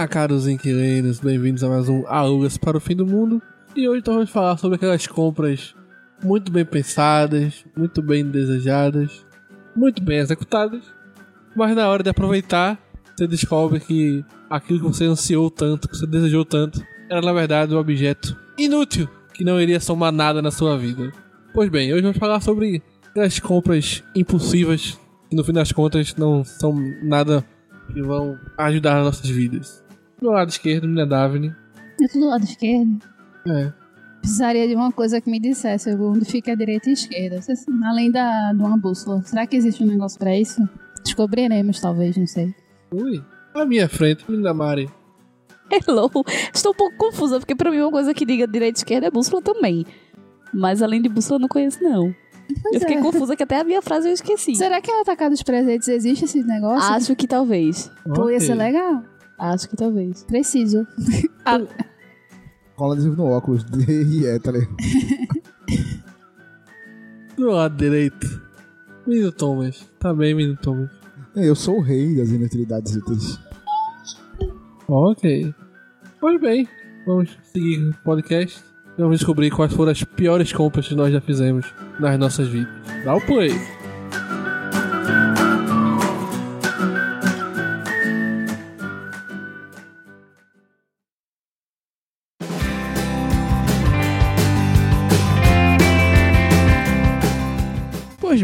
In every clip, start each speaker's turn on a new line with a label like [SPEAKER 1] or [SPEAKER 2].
[SPEAKER 1] Olá, caros inquilinos, bem-vindos a mais um Alugas para o Fim do Mundo. E hoje então vamos falar sobre aquelas compras muito bem pensadas, muito bem desejadas, muito bem executadas, mas na hora de aproveitar, você descobre que aquilo que você ansiou tanto, que você desejou tanto, era na verdade um objeto inútil que não iria somar nada na sua vida. Pois bem, hoje vamos falar sobre aquelas compras impulsivas que no fim das contas não são nada que vão ajudar nas nossas vidas. Do lado esquerdo, minha Daphne.
[SPEAKER 2] Eu tô do lado esquerdo.
[SPEAKER 1] É.
[SPEAKER 2] Precisaria de uma coisa que me dissesse onde fica a direita e a esquerda. Se- Além da, de uma bússola. Será que existe um negócio pra isso? Descobriremos, talvez, não sei.
[SPEAKER 1] Ui. À minha frente, menina Mari.
[SPEAKER 3] Hello. Estou um pouco confusa, porque pra mim uma coisa que diga direita e esquerda é bússola também. Mas além de bússola eu não conheço, não. eu fiquei
[SPEAKER 2] é.
[SPEAKER 3] confusa que até a minha frase eu esqueci.
[SPEAKER 2] Será que no Atacado dos Presentes existe esse negócio?
[SPEAKER 3] Acho que talvez.
[SPEAKER 2] Pô, ia ser legal.
[SPEAKER 3] Acho que talvez.
[SPEAKER 2] Preciso.
[SPEAKER 4] Cola adesivo no óculos. E é, tá ligado?
[SPEAKER 1] Do lado direito, menino Thomas. Tá bem, menino Thomas.
[SPEAKER 4] É, Eu sou o rei das inutilidades úteis.
[SPEAKER 1] Ok. Pois bem, vamos seguir o podcast. e Vamos descobrir quais foram as piores compras que nós já fizemos nas nossas vidas. Dá o play.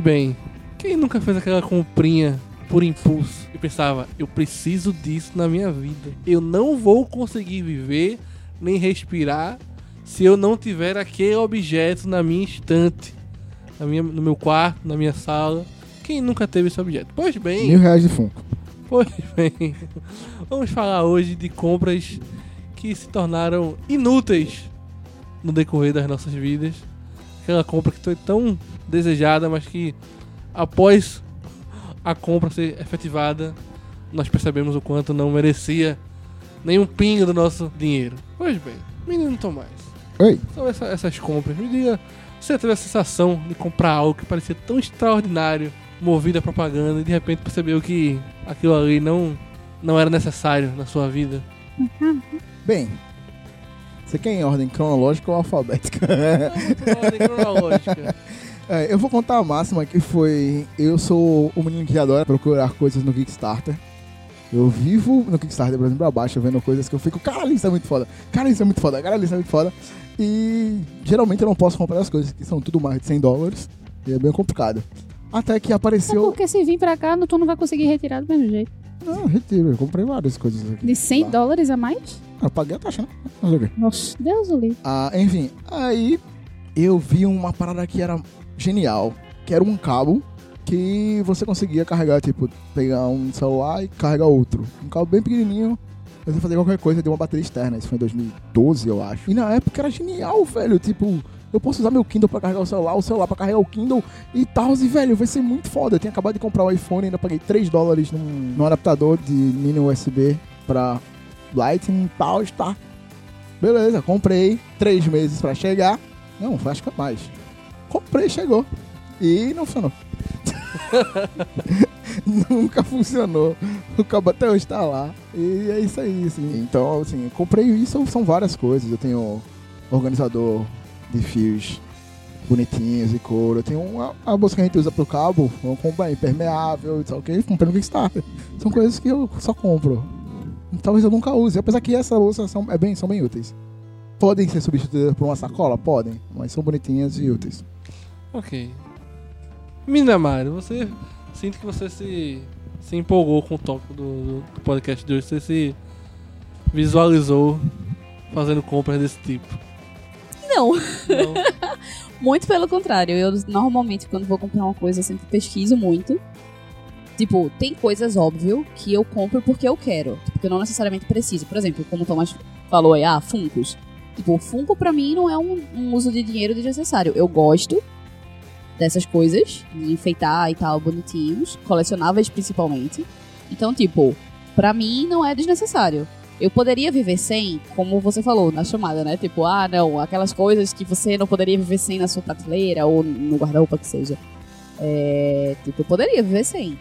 [SPEAKER 1] Bem, quem nunca fez aquela comprinha por impulso e pensava, eu preciso disso na minha vida. Eu não vou conseguir viver nem respirar se eu não tiver aquele objeto na minha estante, na minha, no meu quarto, na minha sala. Quem nunca teve esse objeto? Pois bem,
[SPEAKER 4] Mil reais de Funko.
[SPEAKER 1] Pois bem, vamos falar hoje de compras que se tornaram inúteis no decorrer das nossas vidas. Aquela compra que foi tão desejada, mas que após a compra ser efetivada, nós percebemos o quanto não merecia nenhum pingo do nosso dinheiro. Pois bem, menino Tomás,
[SPEAKER 4] Oi.
[SPEAKER 1] sobre essa- essas compras, me diga, você teve a sensação de comprar algo que parecia tão extraordinário, movido a propaganda, e de repente percebeu que aquilo ali não, não era necessário na sua vida?
[SPEAKER 4] Bem, você quer em ordem cronológica ou alfabética?
[SPEAKER 1] Não, ordem cronológica.
[SPEAKER 4] É, eu vou contar a máxima que foi. Eu sou o menino que adora procurar coisas no Kickstarter. Eu vivo no Kickstarter, por exemplo, abaixo, vendo coisas que eu fico, caralho, isso é muito foda, caralho, isso é muito foda, caralho, isso é muito foda. E geralmente eu não posso comprar as coisas que são tudo mais de 100 dólares. E é bem complicado. Até que
[SPEAKER 2] É
[SPEAKER 4] apareceu.
[SPEAKER 2] porque se vir pra cá, tu não vai conseguir retirar do mesmo jeito.
[SPEAKER 4] Não, retiro, eu comprei várias coisas aqui.
[SPEAKER 2] De 100
[SPEAKER 4] Lá.
[SPEAKER 2] dólares a mais?
[SPEAKER 4] Eu paguei a taxa, né? Mas.
[SPEAKER 2] Nossa, Deus o livre.
[SPEAKER 4] Ah, enfim, aí eu vi uma parada que era genial, que era um cabo que você conseguia carregar, tipo, pegar um celular e carregar outro. Um cabo bem pequenininho, você fazer qualquer coisa de uma bateria externa. Isso foi em 2012, eu acho. E na época era genial, velho. Tipo, eu posso usar meu Kindle pra carregar o celular, o celular pra carregar o Kindle e tal. E, velho, vai ser muito foda. Eu tinha acabado de comprar o iPhone e ainda paguei 3 dólares num, num adaptador de mini USB pra Lightning e tal, tá. Beleza, comprei. Três meses pra chegar. Não, acho que é mais. Comprei, chegou. E não funcionou. Nunca funcionou. O cabo até hoje tá lá. E é isso aí, assim. Então, assim, comprei isso, são várias coisas. Eu tenho organizador de fios bonitinhos e couro. Eu tenho uma, a bolsa que a gente usa pro cabo, eu compro impermeável e tal, que comprei no Kickstarter. São coisas que eu só compro. Talvez eu nunca use, apesar que essa bolsa são, é bem, são bem úteis. Podem ser substituídas por uma sacola? Podem, mas são bonitinhas e úteis.
[SPEAKER 1] Ok. Menina Mário, você. Sinto que você se, se empolgou com o tópico do, do- podcast de hoje. Você se visualizou fazendo compras desse tipo.
[SPEAKER 3] Não,
[SPEAKER 1] Não.
[SPEAKER 3] muito pelo contrário. Eu normalmente, quando vou comprar uma coisa, eu sempre pesquiso muito. Tipo, tem coisas, óbvio, que eu compro porque eu quero. Tipo, que eu não necessariamente preciso. Por exemplo, como o Thomas falou aí, ah, Funkos. Tipo, Funko pra mim não é um, um uso de dinheiro desnecessário. Eu gosto dessas coisas, de enfeitar e tal, bonitinhos, colecionáveis principalmente. Então, tipo, pra mim não é desnecessário. Eu poderia viver sem, como você falou na chamada, né? Tipo, ah, não, aquelas coisas que você não poderia viver sem na sua prateleira ou no guarda-roupa que seja. É, tipo, eu poderia viver sem.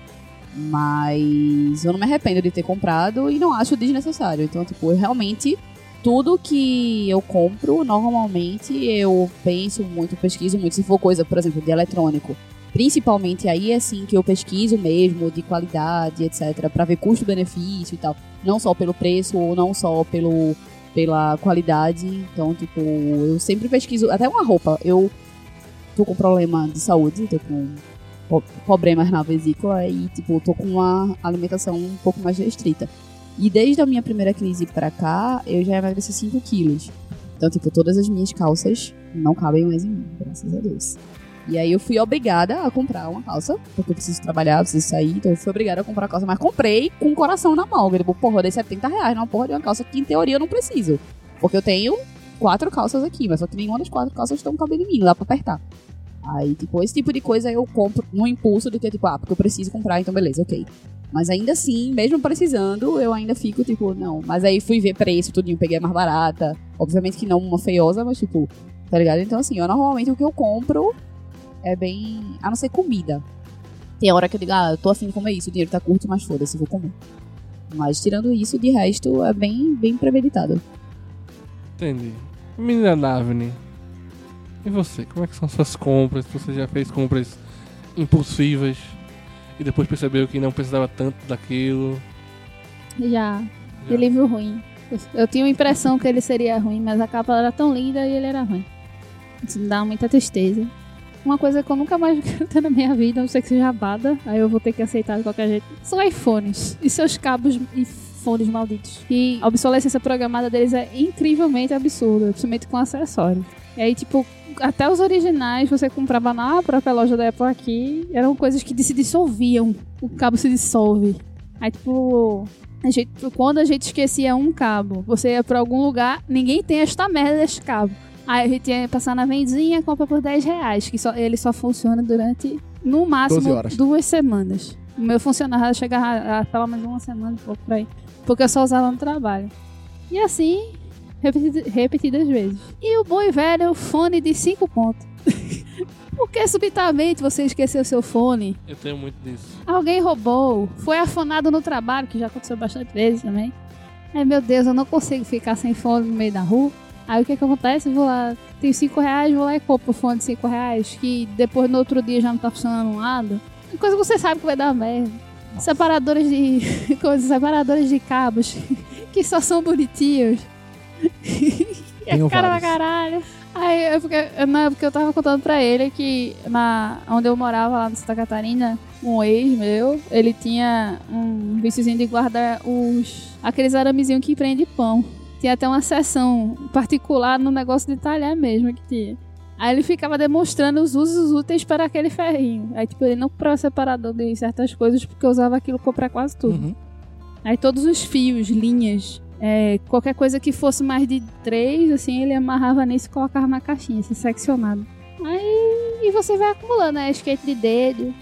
[SPEAKER 3] Mas eu não me arrependo de ter comprado e não acho desnecessário. Então, tipo, eu realmente tudo que eu compro, normalmente eu penso muito, pesquiso muito. Se for coisa, por exemplo, de eletrônico, principalmente aí é assim que eu pesquiso mesmo, de qualidade, etc, para ver custo-benefício e tal. Não só pelo preço ou não só pelo pela qualidade. Então, tipo, eu sempre pesquiso, até uma roupa. Eu tô com problema de saúde, tô com problemas na vesícula e, tipo, tô com uma alimentação um pouco mais restrita. E desde a minha primeira crise pra cá, eu já emagreci 5 quilos. Então, tipo, todas as minhas calças não cabem mais em mim, graças a Deus. E aí eu fui obrigada a comprar uma calça, porque eu preciso trabalhar, preciso sair, então eu fui obrigada a comprar a calça, mas comprei com o coração na mão. Tipo, porra, eu dei 70 reais numa porra de uma calça que em teoria eu não preciso. Porque eu tenho quatro calças aqui, mas só que nenhuma das quatro calças estão cabendo em mim, dá pra apertar. Aí, tipo, esse tipo de coisa eu compro no impulso do que, tipo, ah, porque eu preciso comprar, então beleza, ok. Mas ainda assim, mesmo precisando, eu ainda fico, tipo, não. Mas aí fui ver preço, tudinho, peguei a mais barata. Obviamente que não uma feiosa, mas tipo, tá ligado? Então assim, eu normalmente o que eu compro é bem. A não ser comida. Tem hora que eu digo, ah, eu tô afim de comer isso, o dinheiro tá curto, mas foda-se, vou comer. Mas tirando isso, de resto, é bem, bem premeditado.
[SPEAKER 1] Entendi. Menina Davine, e você? Como é que são suas compras? Você já fez compras impulsivas e depois percebeu que não precisava tanto daquilo?
[SPEAKER 2] Já.
[SPEAKER 1] Já.
[SPEAKER 2] Livro ruim. Eu, tinha a impressão que ele seria ruim, mas a capa era tão linda e ele era ruim. Isso me dá muita tristeza. Uma coisa que eu nunca mais quero ter na minha vida, a não ser que seja bada, aí eu vou ter que aceitar de qualquer jeito, são iPhones e seus cabos e fones malditos. E a obsolescência programada deles é incrivelmente absurda, principalmente com acessórios. E aí, tipo, até os originais você comprava na própria loja da Apple aqui, eram coisas que se dissolviam. O cabo se dissolve. Aí, tipo, a gente, quando a gente esquecia um cabo, você ia pra algum lugar, ninguém tem esta merda desse cabo. Aí a gente ia passar na vendinha, compra por 10 reais, que só, ele só funciona durante, no máximo,
[SPEAKER 4] 12 horas.
[SPEAKER 2] duas semanas. O meu funcionava chegava a, a pelo menos uma semana, um pouco por aí. Porque eu só usava no trabalho. E assim, repetidas vezes. E o bom e velho fone de 5 pontos. Porque subitamente você esqueceu seu fone
[SPEAKER 1] Eu tenho muito disso.
[SPEAKER 2] Alguém roubou, foi afonado no trabalho, que já aconteceu bastante vezes também. Ai meu Deus, eu não consigo ficar sem fone no meio da rua. Aí o que que acontece? Eu vou lá, tenho 5 reais, vou lá e compro o fone de 5 reais, que depois no outro dia já não tá funcionando um lado. Coisa que você sabe que vai dar merda. Separadores de. coisas, separadores de cabos, que só são bonitinhos. é cara pra caralho. Aí eu fiquei, na época eu tava contando pra ele que na, onde eu morava lá em Santa Catarina, um ex meu, ele tinha um viciozinho de guardar os aqueles aramezinhos que prende pão. Tinha até uma seção particular no negócio de talhar mesmo que tinha. Aí ele ficava demonstrando os usos úteis para aquele ferrinho. Aí, tipo, ele não comprava separador de certas coisas porque usava aquilo pra comprar quase tudo.
[SPEAKER 4] Uhum.
[SPEAKER 2] Aí todos os fios, linhas, é, qualquer coisa que fosse mais de três, assim, ele amarrava nisso e colocava na caixinha, assim, seccionado. Aí e você vai acumulando, né? Skate de dedo.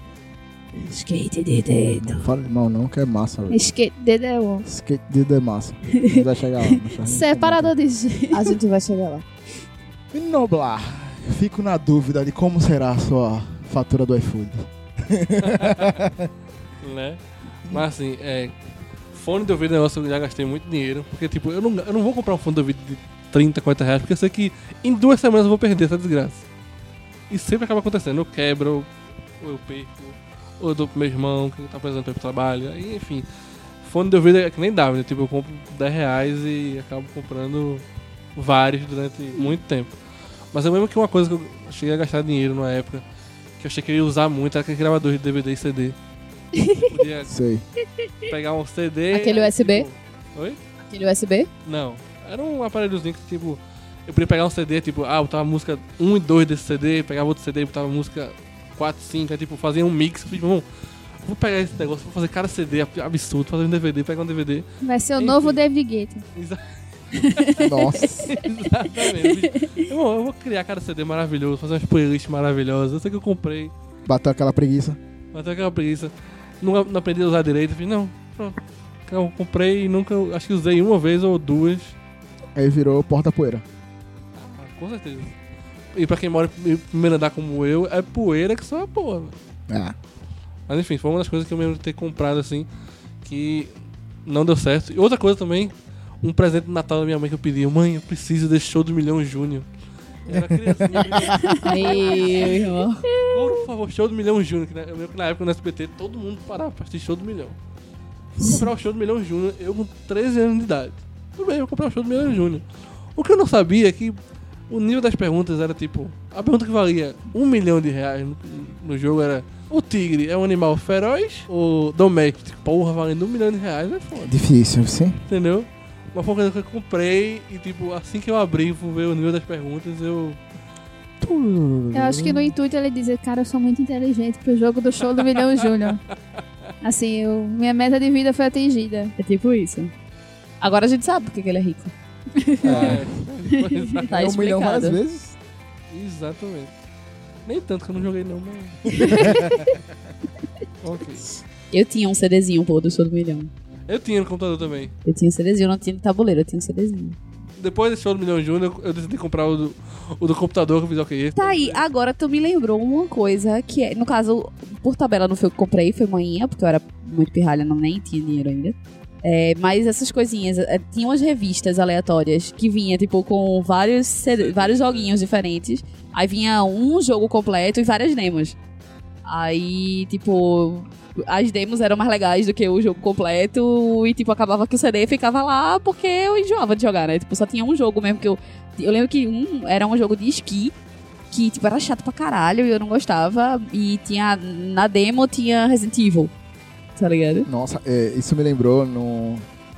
[SPEAKER 2] Skate de dedo.
[SPEAKER 4] Não fala de mal não, que é massa, velho.
[SPEAKER 2] Skate de dedo.
[SPEAKER 4] Skate de é massa. Não vai chegar lá. a
[SPEAKER 2] Separador de jeito.
[SPEAKER 3] A gente vai chegar lá.
[SPEAKER 4] E Noblar, fico na dúvida de como será a sua fatura do iFood.
[SPEAKER 1] né? Mas assim, é. Fone de ouvido é um negócio que eu já gastei muito dinheiro. Porque, tipo, eu não, eu não vou comprar um fone de ouvido de 30, 40 reais, porque eu sei que em duas semanas eu vou perder essa desgraça. E sempre acaba acontecendo. Eu quebro, ou eu perco, ou eu dou pro meu irmão que tá precisando pro trabalho. Aí, enfim. Fone de ouvido é que nem dá, né? Tipo, eu compro 10 reais e acabo comprando vários durante muito tempo. Mas eu lembro que uma coisa que eu cheguei a gastar dinheiro numa época, que eu achei que eu ia usar muito, era aquele gravador de DVD e CD. Podia
[SPEAKER 4] Sei.
[SPEAKER 1] pegar um CD.
[SPEAKER 3] Aquele
[SPEAKER 1] aí,
[SPEAKER 3] USB?
[SPEAKER 1] tipo- Oi?
[SPEAKER 3] Aquele USB?
[SPEAKER 1] Não. Era um aparelhozinho que, tipo, eu podia pegar um CD, tipo, ah, botava música 1 e 2 desse CD, pegava outro CD e botava música 4, 5, aí, tipo, fazia um mix. Eu falei, irmão, vou pegar esse negócio, vou fazer cada CD absurdo, fazer um DVD, pegar um DVD.
[SPEAKER 2] Vai ser o
[SPEAKER 1] Enfim.
[SPEAKER 2] novo David Guetta.
[SPEAKER 1] Exa-
[SPEAKER 4] Nossa.
[SPEAKER 1] Exatamente. Irmão, eu vou criar cada CD maravilhoso, fazer umas playlists maravilhosas. Eu sei que eu comprei,
[SPEAKER 4] Bateu aquela preguiça.
[SPEAKER 1] mas aquela preguiça. Não, não aprendi a usar direito. Eu falei, não, pronto. Eu comprei e nunca, acho que usei uma vez ou duas.
[SPEAKER 4] Aí virou porta-poeira.
[SPEAKER 1] Ah, Com certeza. E pra quem mora em primeiro andar como eu, é poeira que só é porra. velho.
[SPEAKER 4] Ah.
[SPEAKER 1] Mas enfim, foi uma das coisas que eu me lembro de ter comprado assim, que não deu certo. E outra coisa também, um presente de Natal da minha mãe que eu pedi, mãe, eu preciso desse show do Milhão Júnior. Eu era criancinha,
[SPEAKER 3] Meu irmão.
[SPEAKER 1] por favor, show do Milhão Júnior. Que na, eu lembro que na época no SBT todo mundo parava pra assistir show do Milhão. Fui comprar o show do Milhão Júnior, eu com 13 anos de idade. Tudo bem, eu vou comprar o show do Milhão Júnior. O que eu não sabia é que o nível das perguntas era tipo. A pergunta que valia um milhão de reais no, no jogo era: O tigre é um animal feroz ou doméstico? Porra, valendo um milhão de reais é foda,
[SPEAKER 4] Difícil, sim.
[SPEAKER 1] entendeu? Mas foi uma coisa que eu comprei e, tipo, assim que eu abri e ver o nível das perguntas, eu.
[SPEAKER 2] Eu acho que no intuito ele dizer, cara, eu sou muito inteligente pro jogo do show do Milhão Júnior. Assim, eu- minha meta de vida foi atingida.
[SPEAKER 3] É tipo isso. Agora a gente sabe por que ele é rico.
[SPEAKER 1] É, pois é.
[SPEAKER 3] Tá
[SPEAKER 4] é um milhão várias vezes.
[SPEAKER 1] Exatamente. Nem tanto que eu não joguei não, mas. ok.
[SPEAKER 3] Eu tinha um CDzinho, pô, do show do milhão.
[SPEAKER 1] Eu tinha no computador também.
[SPEAKER 3] Eu tinha um CDzinho, eu não tinha de tabuleiro, eu tinha um CDzinho.
[SPEAKER 1] Depois desse show do Milhão Júnior, eu decidi comprar o do, o do computador, que eu fiz, ok.
[SPEAKER 3] Tá aí, agora tu me lembrou uma coisa que é, no caso, por tabela não foi o que eu comprei, foi manhã, porque eu era muito pirralha, não nem tinha dinheiro ainda. É, mas essas coisinhas, é, tinha umas revistas aleatórias que vinha, tipo, com vários, CD vários joguinhos diferentes. Aí vinha um jogo completo e várias demos. Aí, tipo, as demos eram mais legais do que o jogo completo. E, tipo, acabava que o CD ficava lá porque eu enjoava de jogar, né? Tipo, só tinha um jogo mesmo que eu. Eu lembro que um era um jogo de esqui que, tipo, era chato pra caralho e eu não gostava. E tinha. Na demo tinha Resident Evil. Tá ligado?
[SPEAKER 4] Nossa, é, isso me lembrou no.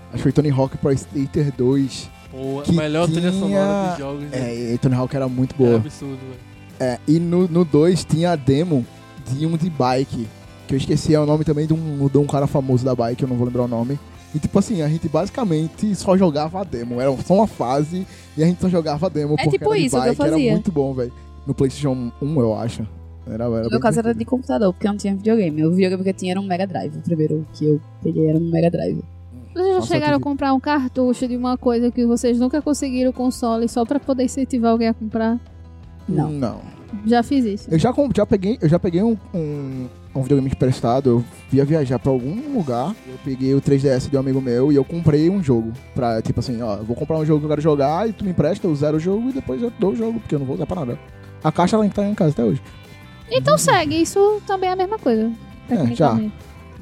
[SPEAKER 4] Acho que foi Tony Hawk Pro Skater 2.
[SPEAKER 1] Pô, a
[SPEAKER 4] que
[SPEAKER 1] melhor trilha
[SPEAKER 4] tinha-
[SPEAKER 1] sonora de jogos. né?
[SPEAKER 4] É, e Tony Hawk era muito
[SPEAKER 1] É
[SPEAKER 4] boa.
[SPEAKER 1] absurdo, velho.
[SPEAKER 4] É, e no, no 2 tinha a demo de um de bike. Que eu esqueci é o nome também de um, de um cara famoso da bike, eu não vou lembrar o nome. E tipo assim, a gente basicamente só jogava a demo. Era só uma fase e a gente só jogava a demo.
[SPEAKER 3] É
[SPEAKER 4] porque
[SPEAKER 3] tipo
[SPEAKER 4] era de
[SPEAKER 3] isso que eu
[SPEAKER 4] bike, era
[SPEAKER 3] fazia.
[SPEAKER 4] muito bom, velho. No PlayStation 1, eu acho. Era, era
[SPEAKER 3] No meu caso era de computador, porque eu não tinha videogame. O videogame que eu tinha era um Mega Drive. O primeiro que eu peguei era um Mega Drive.
[SPEAKER 2] Vocês já
[SPEAKER 4] Nossa,
[SPEAKER 2] chegaram a
[SPEAKER 4] tive-
[SPEAKER 2] comprar um cartucho de uma coisa que vocês nunca conseguiram console só pra poder incentivar alguém a comprar?
[SPEAKER 3] Não.
[SPEAKER 4] Não.
[SPEAKER 2] Já fiz isso.
[SPEAKER 4] Eu já, já peguei, eu já peguei um, um, um videogame emprestado, eu ia viajar pra algum lugar, eu peguei o 3DS de um amigo meu e eu comprei um jogo. Pra, tipo assim, ó, vou comprar um jogo que eu quero jogar e tu me empresta, eu zero o jogo e depois eu dou o jogo, porque eu não vou usar pra nada. A caixa ela tá em casa até hoje.
[SPEAKER 2] Então segue, isso também é a mesma coisa. Tecnicamente.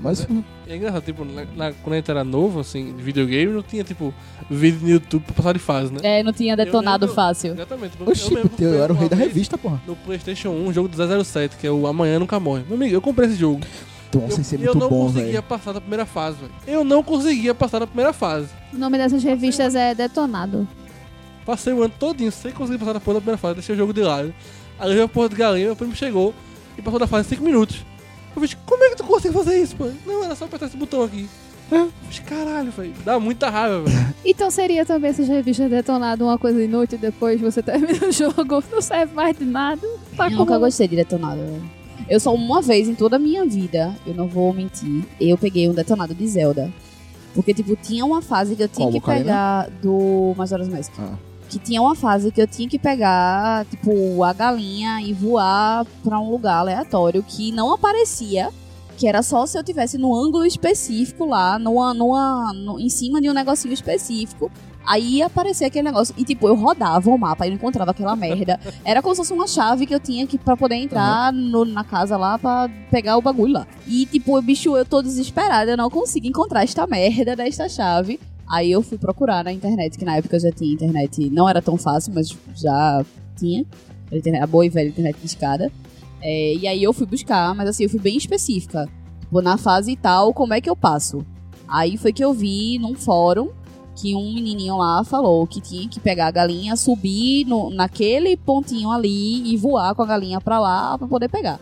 [SPEAKER 4] Mas
[SPEAKER 1] E é engraçado, tipo, na, na- quando a gente era novo, assim, de videogame, não tinha, tipo, vídeo no YouTube pra passar de fase, né?
[SPEAKER 3] É, não tinha detonado
[SPEAKER 1] lembro-
[SPEAKER 3] fácil.
[SPEAKER 1] Exatamente. Eu
[SPEAKER 4] oxi,
[SPEAKER 1] mesmo
[SPEAKER 4] eu, era o rei da revista, porra.
[SPEAKER 1] No PlayStation 1, um jogo do 007, que é o Amanhã Nunca Morre. Meu amigo, eu comprei esse jogo.
[SPEAKER 4] Nossa,
[SPEAKER 1] eu,
[SPEAKER 4] é
[SPEAKER 1] eu não
[SPEAKER 4] bom,
[SPEAKER 1] conseguia
[SPEAKER 4] velho.
[SPEAKER 1] passar da primeira fase, velho. Eu não conseguia passar da primeira fase.
[SPEAKER 2] O nome dessas revistas é Detonado.
[SPEAKER 1] Passei o ano todinho sem conseguir passar da porra da primeira fase. Deixei o jogo de lado. Aí eu vi a porra de galinha, meu primo chegou e passou da fase em 5 minutos. Eu falei, como é que tu consegue fazer isso, pô? Não, era só apertar esse botão aqui. Eu falei, caralho, velho. Dá muita raiva, velho.
[SPEAKER 2] Então seria também essas revistas Detonado uma coisa inútil depois você termina o jogo, não serve mais de nada. Tá
[SPEAKER 3] Eu
[SPEAKER 2] com
[SPEAKER 3] nunca gostei de detonado. velho. Eu só uma vez em toda a minha vida, eu não vou mentir, eu peguei um detonado de Zelda. Porque, tipo, tinha uma fase que eu tinha
[SPEAKER 4] Qual,
[SPEAKER 3] que pegar do Majora's Mask.
[SPEAKER 4] Ah.
[SPEAKER 3] Que tinha uma fase que eu tinha que pegar, tipo, a galinha e voar pra um lugar aleatório que não aparecia. Que era só se eu tivesse no ângulo específico lá, numa, numa, no- em cima de um negocinho específico. Aí ia aparecer aquele negócio. E, tipo, eu rodava o mapa e não encontrava aquela merda. Era como se fosse uma chave que eu tinha que pra poder entrar no- na casa lá pra pegar o bagulho lá. E, tipo, bicho, eu tô desesperada, eu não consigo encontrar esta merda desta chave. Aí eu fui procurar na internet, que na época eu já tinha internet, não era tão fácil, mas já tinha. A, boa e velha internet de escada. É, e aí eu fui buscar, mas assim, eu fui bem específica. Tipo, na fase tal, como é que eu passo? Aí foi que eu vi num fórum que um menininho lá falou que tinha que pegar a galinha, subir no, naquele pontinho ali e voar com a galinha pra lá pra poder pegar.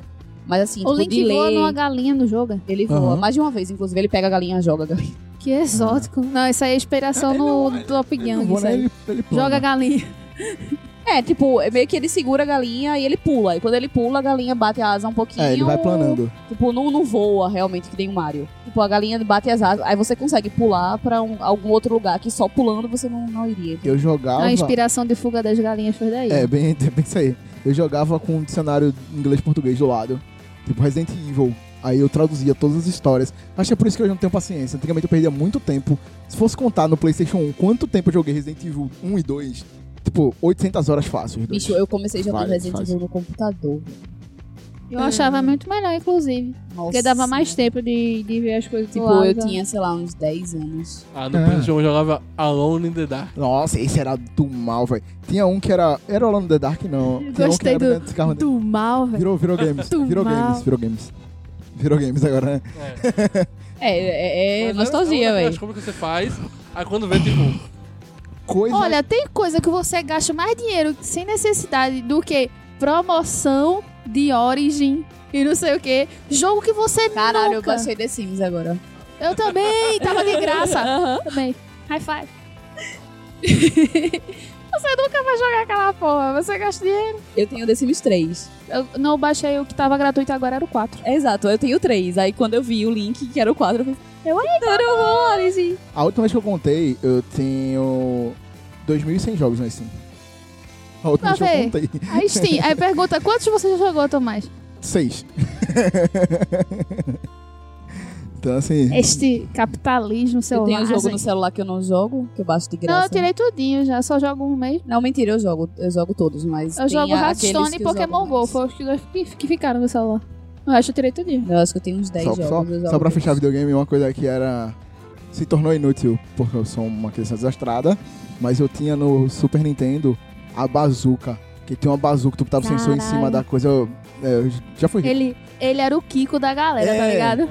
[SPEAKER 3] Mas assim,
[SPEAKER 2] O
[SPEAKER 3] tipo, de
[SPEAKER 2] Link voa
[SPEAKER 3] ler,
[SPEAKER 2] numa galinha no jogo.
[SPEAKER 3] ele voa.
[SPEAKER 4] Aham.
[SPEAKER 3] Mais de uma vez, inclusive, ele pega a galinha e joga a galinha.
[SPEAKER 2] Que exótico. Não, isso aí é inspiração no Top Gun.
[SPEAKER 4] não né?
[SPEAKER 2] Joga a galinha.
[SPEAKER 3] É, tipo, é meio que ele segura a galinha e ele pula. E quando ele pula, a galinha bate a asa um pouquinho.
[SPEAKER 4] É, ele vai planando.
[SPEAKER 3] Tipo, não, não voa realmente, que nem o Mario. Tipo, a galinha bate as asas. Aí você consegue pular pra um- algum outro lugar que só pulando você não, não iria.
[SPEAKER 4] Eu jogava.
[SPEAKER 2] A inspiração de fuga das galinhas foi daí.
[SPEAKER 4] É, bem, é bem isso aí. Eu jogava com um dicionário inglês-português do lado. Tipo Resident Evil. Aí eu traduzia todas as histórias. Acho que é por isso que eu não tenho paciência. Antigamente eu perdia muito tempo. Se fosse contar no PlayStation 1 quanto tempo eu joguei Resident Evil 1 e 2, tipo, 800 horas fácil.
[SPEAKER 3] Bicho, eu comecei jogando
[SPEAKER 4] Várias
[SPEAKER 3] Resident. Evil no computador.
[SPEAKER 2] Eu achava muito melhor, inclusive.
[SPEAKER 3] Nossa.
[SPEAKER 2] Porque dava mais tempo de, de ver as coisas
[SPEAKER 3] Tipo,
[SPEAKER 2] do
[SPEAKER 3] eu tinha, sei lá, uns 10 anos.
[SPEAKER 1] Ah, no
[SPEAKER 4] Ah.
[SPEAKER 1] PlayStation eu jogava Alone in the Dark.
[SPEAKER 4] Nossa, esse era do mal, velho. Tinha um que era. Era Alone in the Dark, não. Tinha um que
[SPEAKER 2] Gostei
[SPEAKER 4] era
[SPEAKER 2] do,
[SPEAKER 4] carro-
[SPEAKER 2] do mal, velho.
[SPEAKER 4] Virou, virou games.
[SPEAKER 2] Do
[SPEAKER 4] Virou
[SPEAKER 2] mal.
[SPEAKER 4] games, virou games. Virou games agora, né?
[SPEAKER 1] É.
[SPEAKER 3] É, é, é
[SPEAKER 1] Mas
[SPEAKER 3] nostalgia,
[SPEAKER 1] é uma
[SPEAKER 3] velho.
[SPEAKER 1] compras que você faz, aí quando vê, tipo,
[SPEAKER 4] Coisa.
[SPEAKER 2] Olha, tem coisa que você gasta mais dinheiro sem necessidade do que promoção de Origin e não sei o que. Jogo que você
[SPEAKER 3] Caralho, eu
[SPEAKER 2] nunca...
[SPEAKER 3] baixei The Sims agora.
[SPEAKER 2] Eu também, tava de graça.
[SPEAKER 3] Aham.
[SPEAKER 2] também. High five. você nunca vai jogar aquela porra, você gasta dinheiro.
[SPEAKER 3] Eu tenho The Sims 3.
[SPEAKER 2] Eu não baixei o que tava gratuito agora, era o 4.
[SPEAKER 3] Exato, eu tenho 3. Aí quando eu vi o link, que era o 4, eu falei, eu adoro Origin.
[SPEAKER 4] A última vez que eu contei, eu tenho 2.100 jogos na Steam. A última
[SPEAKER 2] Pra
[SPEAKER 4] vez que eu contei.
[SPEAKER 2] Aí Steam, aí pergunta, quantos você já jogou, Tomás?
[SPEAKER 4] Seis. então, assim.
[SPEAKER 2] Este capitalismo
[SPEAKER 3] Eu
[SPEAKER 2] celular.
[SPEAKER 3] tenho um jogo
[SPEAKER 2] assim.
[SPEAKER 3] no celular que eu não jogo, que eu baixo de graça.
[SPEAKER 2] Não, eu tirei tudinho já, só jogo um mês.
[SPEAKER 3] Não, mentira, eu jogo. Eu jogo todos, mas.
[SPEAKER 2] Eu
[SPEAKER 3] tem
[SPEAKER 2] jogo Hearthstone e
[SPEAKER 3] que eu
[SPEAKER 2] Pokémon GO, foi os que, dois que, que ficaram no celular. O resto eu tirei tudinho.
[SPEAKER 3] Eu acho que eu tenho uns 10
[SPEAKER 4] Só,
[SPEAKER 3] jogos.
[SPEAKER 4] só,
[SPEAKER 3] eu jogo
[SPEAKER 4] só pra fechar videogame, uma coisa que era. Se tornou inútil, porque eu sou uma criança desastrada. Mas eu tinha no Super Nintendo a bazuca. Que tinha uma bazuca, tu botava o sensor em cima da coisa. Eu, é, eu já fui rico.
[SPEAKER 2] Ele, ele era o Kiko da galera, tá
[SPEAKER 4] É.
[SPEAKER 2] ligado?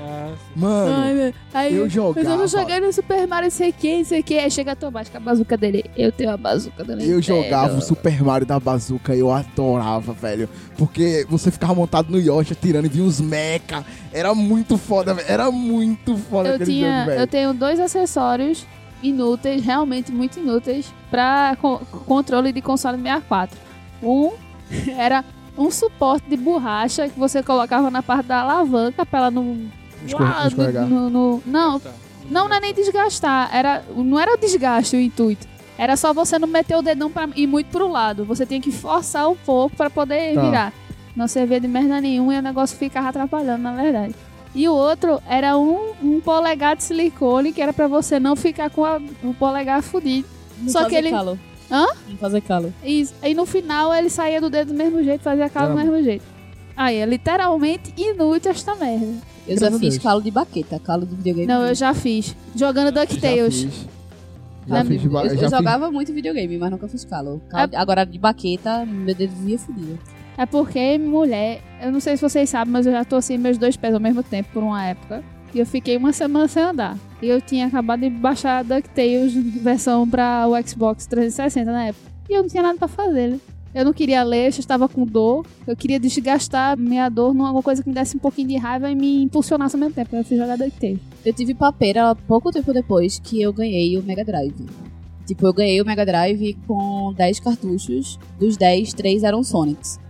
[SPEAKER 4] Mano,
[SPEAKER 2] Ai, meu- aí
[SPEAKER 4] eu
[SPEAKER 2] Mas eu
[SPEAKER 4] jogava.
[SPEAKER 2] não joguei no Super Mario, não sei o que, não sei o que. Aí chega a Tomás com a bazuca dele. Eu tenho a bazuca do Nintendo.
[SPEAKER 4] Eu jogava o Super Mario da bazuca e eu adorava, velho. Porque você ficava montado no Yoshi atirando e vinha uns mecha. Era muito foda, velho. Era muito foda
[SPEAKER 2] Eu,
[SPEAKER 4] aquele
[SPEAKER 2] tinha,
[SPEAKER 4] jogo, velho.
[SPEAKER 2] eu tenho dois acessórios inúteis, realmente muito inúteis, pra co- controle de console 64. Um era um suporte de borracha que você colocava na parte da alavanca pra ela não...
[SPEAKER 4] Escorre- escorregar.
[SPEAKER 2] no- no- não. Não, não é nem desgastar. Era, não era o desgaste o intuito. Era só você não meter o dedão pra ir muito pro lado. Você tinha que forçar um pouco pra poder
[SPEAKER 4] Tá.
[SPEAKER 2] virar. Não servia de merda nenhuma e o negócio ficava atrapalhando, na verdade. E o outro era um, um polegar de silicone que era pra você não ficar com a- o polegar fudido.
[SPEAKER 3] Não
[SPEAKER 2] Só que ele-
[SPEAKER 3] Calo.
[SPEAKER 2] Hã?
[SPEAKER 3] Não fazer calo.
[SPEAKER 2] Isso. Aí no final ele saía do dedo do mesmo jeito, fazia calo do
[SPEAKER 4] Caramba.
[SPEAKER 2] mesmo jeito. Aí é literalmente inútil esta merda.
[SPEAKER 3] Eu
[SPEAKER 4] Graças
[SPEAKER 3] já fiz
[SPEAKER 4] Deus.
[SPEAKER 3] calo de baqueta, calo de videogame.
[SPEAKER 2] Não, eu já fiz. Jogando
[SPEAKER 4] Já
[SPEAKER 2] DuckTales.
[SPEAKER 4] fiz.
[SPEAKER 2] Na-
[SPEAKER 4] Já fiz,
[SPEAKER 3] Eu,
[SPEAKER 4] já
[SPEAKER 3] eu
[SPEAKER 4] fiz-
[SPEAKER 3] jogava muito videogame, mas nunca fiz calo. Calo- Agora de baqueta, meu dedo via fudido.
[SPEAKER 2] É porque mulher, eu não sei se vocês sabem, mas eu já torci meus dois pés ao mesmo tempo por uma época. E eu fiquei uma semana sem andar. E eu tinha acabado de baixar DuckTales versão pra o Xbox 360 na época. E eu não tinha nada pra fazer, né? Eu não queria ler, eu estava com dor. Eu queria desgastar minha dor numa alguma coisa que me desse um pouquinho de raiva e me impulsionasse ao mesmo tempo. Eu fui jogar DuckTales.
[SPEAKER 3] Eu tive papeira pouco tempo depois que eu ganhei o Mega Drive. Tipo, eu ganhei o Mega Drive com 10 cartuchos. Dos 10, 3 eram Sonics.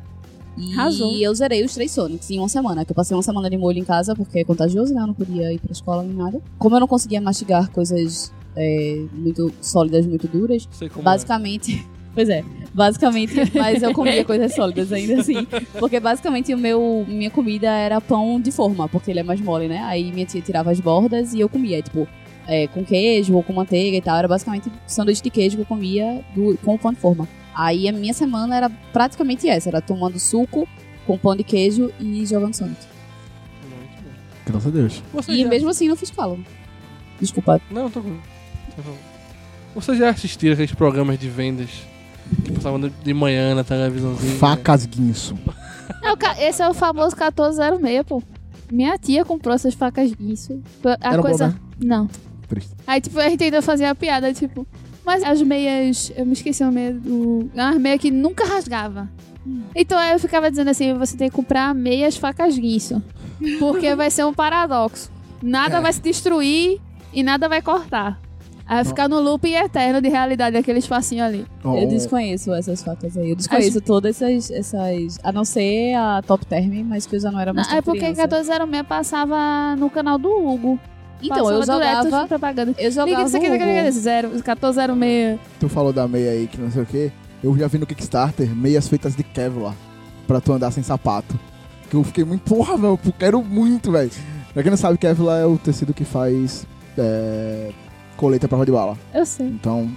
[SPEAKER 3] E
[SPEAKER 2] Arrasou.
[SPEAKER 3] eu zerei os três Sonics em uma semana. Que eu passei uma semana de molho em casa porque é contagioso, né? Eu não podia ir pra escola nem nada. Como eu não conseguia mastigar coisas é, muito sólidas, muito duras,
[SPEAKER 1] como
[SPEAKER 3] basicamente. Pois é, basicamente, mas eu comia coisas sólidas ainda assim. Porque basicamente o meu, minha comida era pão de forma, porque ele é mais mole, né? Aí minha tia tirava as bordas e eu comia, tipo, é, com queijo ou com manteiga e tal. Era basicamente sanduíche de queijo que eu comia do- com o pão de forma. Aí a minha semana era praticamente essa, era tomando suco com pão de queijo e jogando Sonic.
[SPEAKER 1] é. Muito bom.
[SPEAKER 4] Graças a Deus.
[SPEAKER 1] Você
[SPEAKER 3] E
[SPEAKER 1] já-
[SPEAKER 3] mesmo assim não fiz calo. Desculpa.
[SPEAKER 1] Não, tô com. tô com- Vocês já assistiram aqueles programas de vendas que passavam de- manhã na televisãozinha?
[SPEAKER 4] Facas guinso.
[SPEAKER 2] É, o ca- esse é o famoso 1406, pô. Minha tia comprou essas facas disso. A
[SPEAKER 4] Era
[SPEAKER 2] coisa.
[SPEAKER 4] bom, né?
[SPEAKER 2] Não.
[SPEAKER 4] Triste.
[SPEAKER 2] Aí, tipo, a gente ainda fazia a piada, tipo, mas as meias. Eu me esqueci o meia do. As meias que nunca rasgava. Então aí eu ficava dizendo assim: você tem que comprar meias facas guinso. Porque vai ser um paradoxo. Nada
[SPEAKER 4] É.
[SPEAKER 2] vai se destruir e nada vai cortar. Aí vai ficar no looping eterno de realidade aquele espacinho ali.
[SPEAKER 4] Oh,
[SPEAKER 3] Eu desconheço essas facas aí. Eu desconheço todas essas, essas. A não ser a Top Term, mas que eu já não era mais tão
[SPEAKER 2] é porque
[SPEAKER 3] criança.
[SPEAKER 2] 1406 passava no canal do Hugo.
[SPEAKER 3] Então, eu jogava.
[SPEAKER 2] propaganda.
[SPEAKER 3] Eu jogava.
[SPEAKER 2] Liga isso aqui, isso aqui, 1406.
[SPEAKER 4] Tu falou da meia aí que não sei o que. Eu já vi no Kickstarter meias feitas de Kevlar. Pra tu andar sem sapato. Que eu fiquei muito, porra, velho, eu quero muito, velho. Pra quem não sabe, Kevlar é o tecido que faz é, colete à prova de bala.
[SPEAKER 2] Eu sei.
[SPEAKER 4] Então,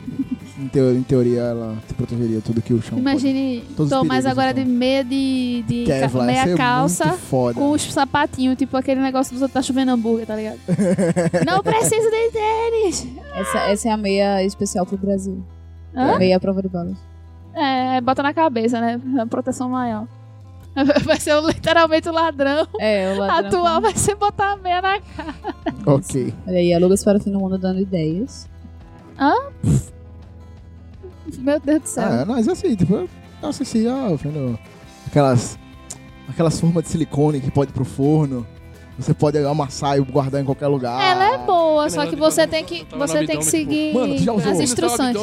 [SPEAKER 4] em, teo- em teoria, ela te protegeria tudo que o chão
[SPEAKER 2] Imagine
[SPEAKER 4] perigos,
[SPEAKER 2] agora de meia de, de
[SPEAKER 4] Kevlar, ia
[SPEAKER 2] meia
[SPEAKER 4] ser
[SPEAKER 2] calça com os sapatinhos, tipo aquele negócio dos outros tá chovendo hambúrguer, tá ligado? Não preciso de tênis!
[SPEAKER 3] Essa, essa é a meia especial pro Brasil.
[SPEAKER 2] Hã?
[SPEAKER 3] Meia à prova de balas.
[SPEAKER 2] É, bota na cabeça, né? A proteção maior. Vai ser literalmente o ladrão.
[SPEAKER 3] É, o ladrão.
[SPEAKER 2] Atual vai ser botar a meia na cara.
[SPEAKER 4] Ok.
[SPEAKER 3] Olha aí, alugas para o fim do mundo dando ideias.
[SPEAKER 2] Meu Deus do céu.
[SPEAKER 4] Ah, mas assim, tipo, eu assisti, vendo aquelas, aquelas formas de silicone que pode ir pro forno. Você pode amassar e guardar em qualquer lugar.
[SPEAKER 2] Ela é boa,
[SPEAKER 1] Aquele
[SPEAKER 2] só que você tem que, você tem que seguir
[SPEAKER 4] Mano, tu já usou?
[SPEAKER 2] as instruções.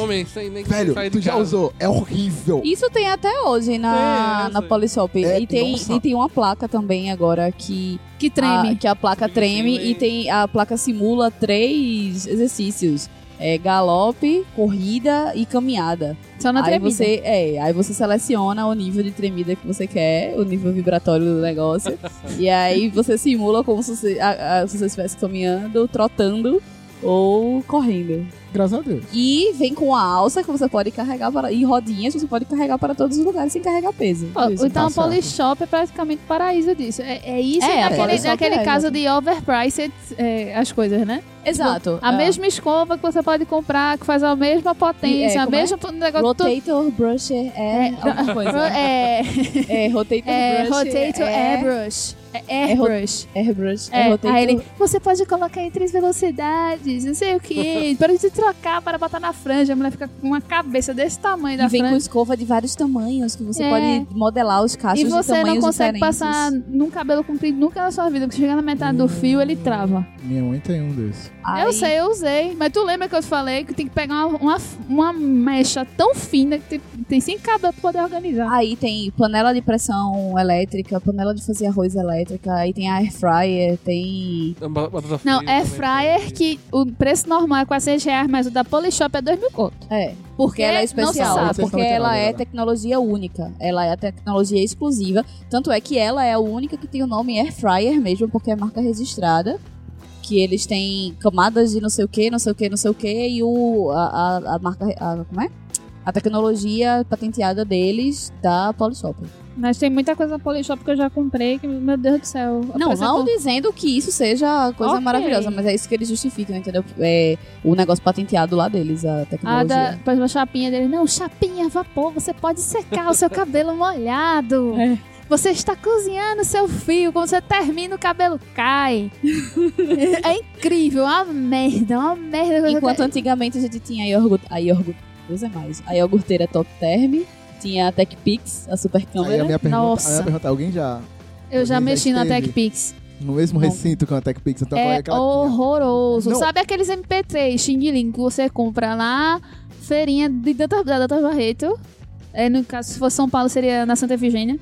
[SPEAKER 4] Velho, tu já usou? É horrível.
[SPEAKER 3] Isso tem até hoje na, na. Polishop.
[SPEAKER 4] É,
[SPEAKER 3] e, tem,
[SPEAKER 4] nossa.
[SPEAKER 3] e tem uma placa também agora que
[SPEAKER 2] Que treme.
[SPEAKER 3] A, que a placa
[SPEAKER 1] Sim,
[SPEAKER 3] treme
[SPEAKER 1] sim,
[SPEAKER 3] e tem a placa simula três exercícios. É galope, corrida e caminhada.
[SPEAKER 2] Só na
[SPEAKER 3] aí
[SPEAKER 2] tremida.
[SPEAKER 3] você, é, aí você seleciona o nível de tremida que você quer, o nível vibratório do negócio. e aí você simula como se você, a- a- se você estivesse caminhando, trotando ou correndo.
[SPEAKER 4] Graças a Deus.
[SPEAKER 3] E vem com a alça que você pode carregar para e rodinhas que você pode carregar para todos os lugares sem carregar peso.
[SPEAKER 4] Isso,
[SPEAKER 2] então
[SPEAKER 4] tá
[SPEAKER 2] a Polishop é praticamente o paraíso disso. É, é isso
[SPEAKER 3] É,
[SPEAKER 2] naquele,
[SPEAKER 3] Polishop
[SPEAKER 2] naquele
[SPEAKER 3] é,
[SPEAKER 2] caso de overpriced é, as coisas, né?
[SPEAKER 3] Exato.
[SPEAKER 2] A
[SPEAKER 3] É.
[SPEAKER 2] mesma escova que você pode comprar, que faz a mesma potência,
[SPEAKER 3] E, é,
[SPEAKER 2] a
[SPEAKER 3] é?
[SPEAKER 2] mesma negócio
[SPEAKER 3] Rotator brusher é, alguma coisa.
[SPEAKER 2] É,
[SPEAKER 3] É, rotator
[SPEAKER 2] é
[SPEAKER 3] brush.
[SPEAKER 2] rotator
[SPEAKER 3] é,
[SPEAKER 2] airbrush. É
[SPEAKER 3] É
[SPEAKER 2] airbrush.
[SPEAKER 3] Airbrush. É,
[SPEAKER 2] É, aí ele, você pode colocar em três velocidades, não sei o que, para de trocar para botar na franja. A mulher fica com uma cabeça desse tamanho da
[SPEAKER 3] E vem com escova de vários tamanhos, que você
[SPEAKER 2] É.
[SPEAKER 3] pode modelar os cachos
[SPEAKER 2] E
[SPEAKER 3] de
[SPEAKER 2] você não
[SPEAKER 3] tamanhos
[SPEAKER 2] consegue
[SPEAKER 3] diferentes.
[SPEAKER 2] passar num cabelo comprido nunca na sua vida, porque chega na metade do fio, ele trava.
[SPEAKER 4] Minha mãe tem um desses.
[SPEAKER 3] Aí,
[SPEAKER 2] Eu sei, eu usei. Mas tu lembra que eu te falei que tem que pegar uma, uma, uma mecha tão fina que tem, tem cinco cabelos pra poder organizar.
[SPEAKER 3] Aí tem panela de pressão elétrica, panela de fazer arroz elétrica, aí tem air fryer, tem...
[SPEAKER 2] Não, é fryer que o preço normal é 400 reais, mas o da Polishop é 2 mil conto.
[SPEAKER 3] É,
[SPEAKER 2] Porque
[SPEAKER 3] ela é especial,
[SPEAKER 2] sabe.
[SPEAKER 3] porque
[SPEAKER 4] 499
[SPEAKER 3] ela é
[SPEAKER 4] agora.
[SPEAKER 3] tecnologia única, ela é a tecnologia exclusiva, tanto é que ela é a única que tem o nome air fryer mesmo, porque é marca registrada, que eles têm camadas de não sei o que, não sei o que, não sei o que, e o, a, a, a marca, a, como é? A tecnologia patenteada deles da Polishop.
[SPEAKER 2] Mas tem muita coisa na Polishop que eu já comprei que, meu Deus do céu.
[SPEAKER 3] Não, não dizendo que isso seja coisa
[SPEAKER 2] Ok.
[SPEAKER 3] maravilhosa, mas é isso que eles justificam, entendeu? É o negócio patenteado lá deles, a tecnologia.
[SPEAKER 2] da, por exemplo, a chapinha dele. Não, chapinha, vapor, você pode secar o seu cabelo molhado.
[SPEAKER 3] É.
[SPEAKER 2] Você está cozinhando seu fio, quando você termina o cabelo cai. é incrível, uma merda, uma merda.
[SPEAKER 3] Enquanto antigamente a gente tinha a iogurte, a iogurte, Deus é mais, a iogurteira Top Term, tinha a Tech Pix, a super
[SPEAKER 4] Aí a
[SPEAKER 3] câmera.
[SPEAKER 4] minha pergunta,
[SPEAKER 2] Nossa.
[SPEAKER 4] a minha pergunta, alguém já
[SPEAKER 2] Eu já
[SPEAKER 4] Alguém já
[SPEAKER 2] mexi na? TechPix.
[SPEAKER 4] no mesmo
[SPEAKER 3] Não.
[SPEAKER 4] recinto com a TechPix, então é
[SPEAKER 2] É horroroso.
[SPEAKER 4] Não.
[SPEAKER 2] Sabe aqueles MP3 Xing Ling que você compra na feirinha de Danta, da Danta Barreto? É, no caso, se fosse São Paulo, seria na Santa Efigênia.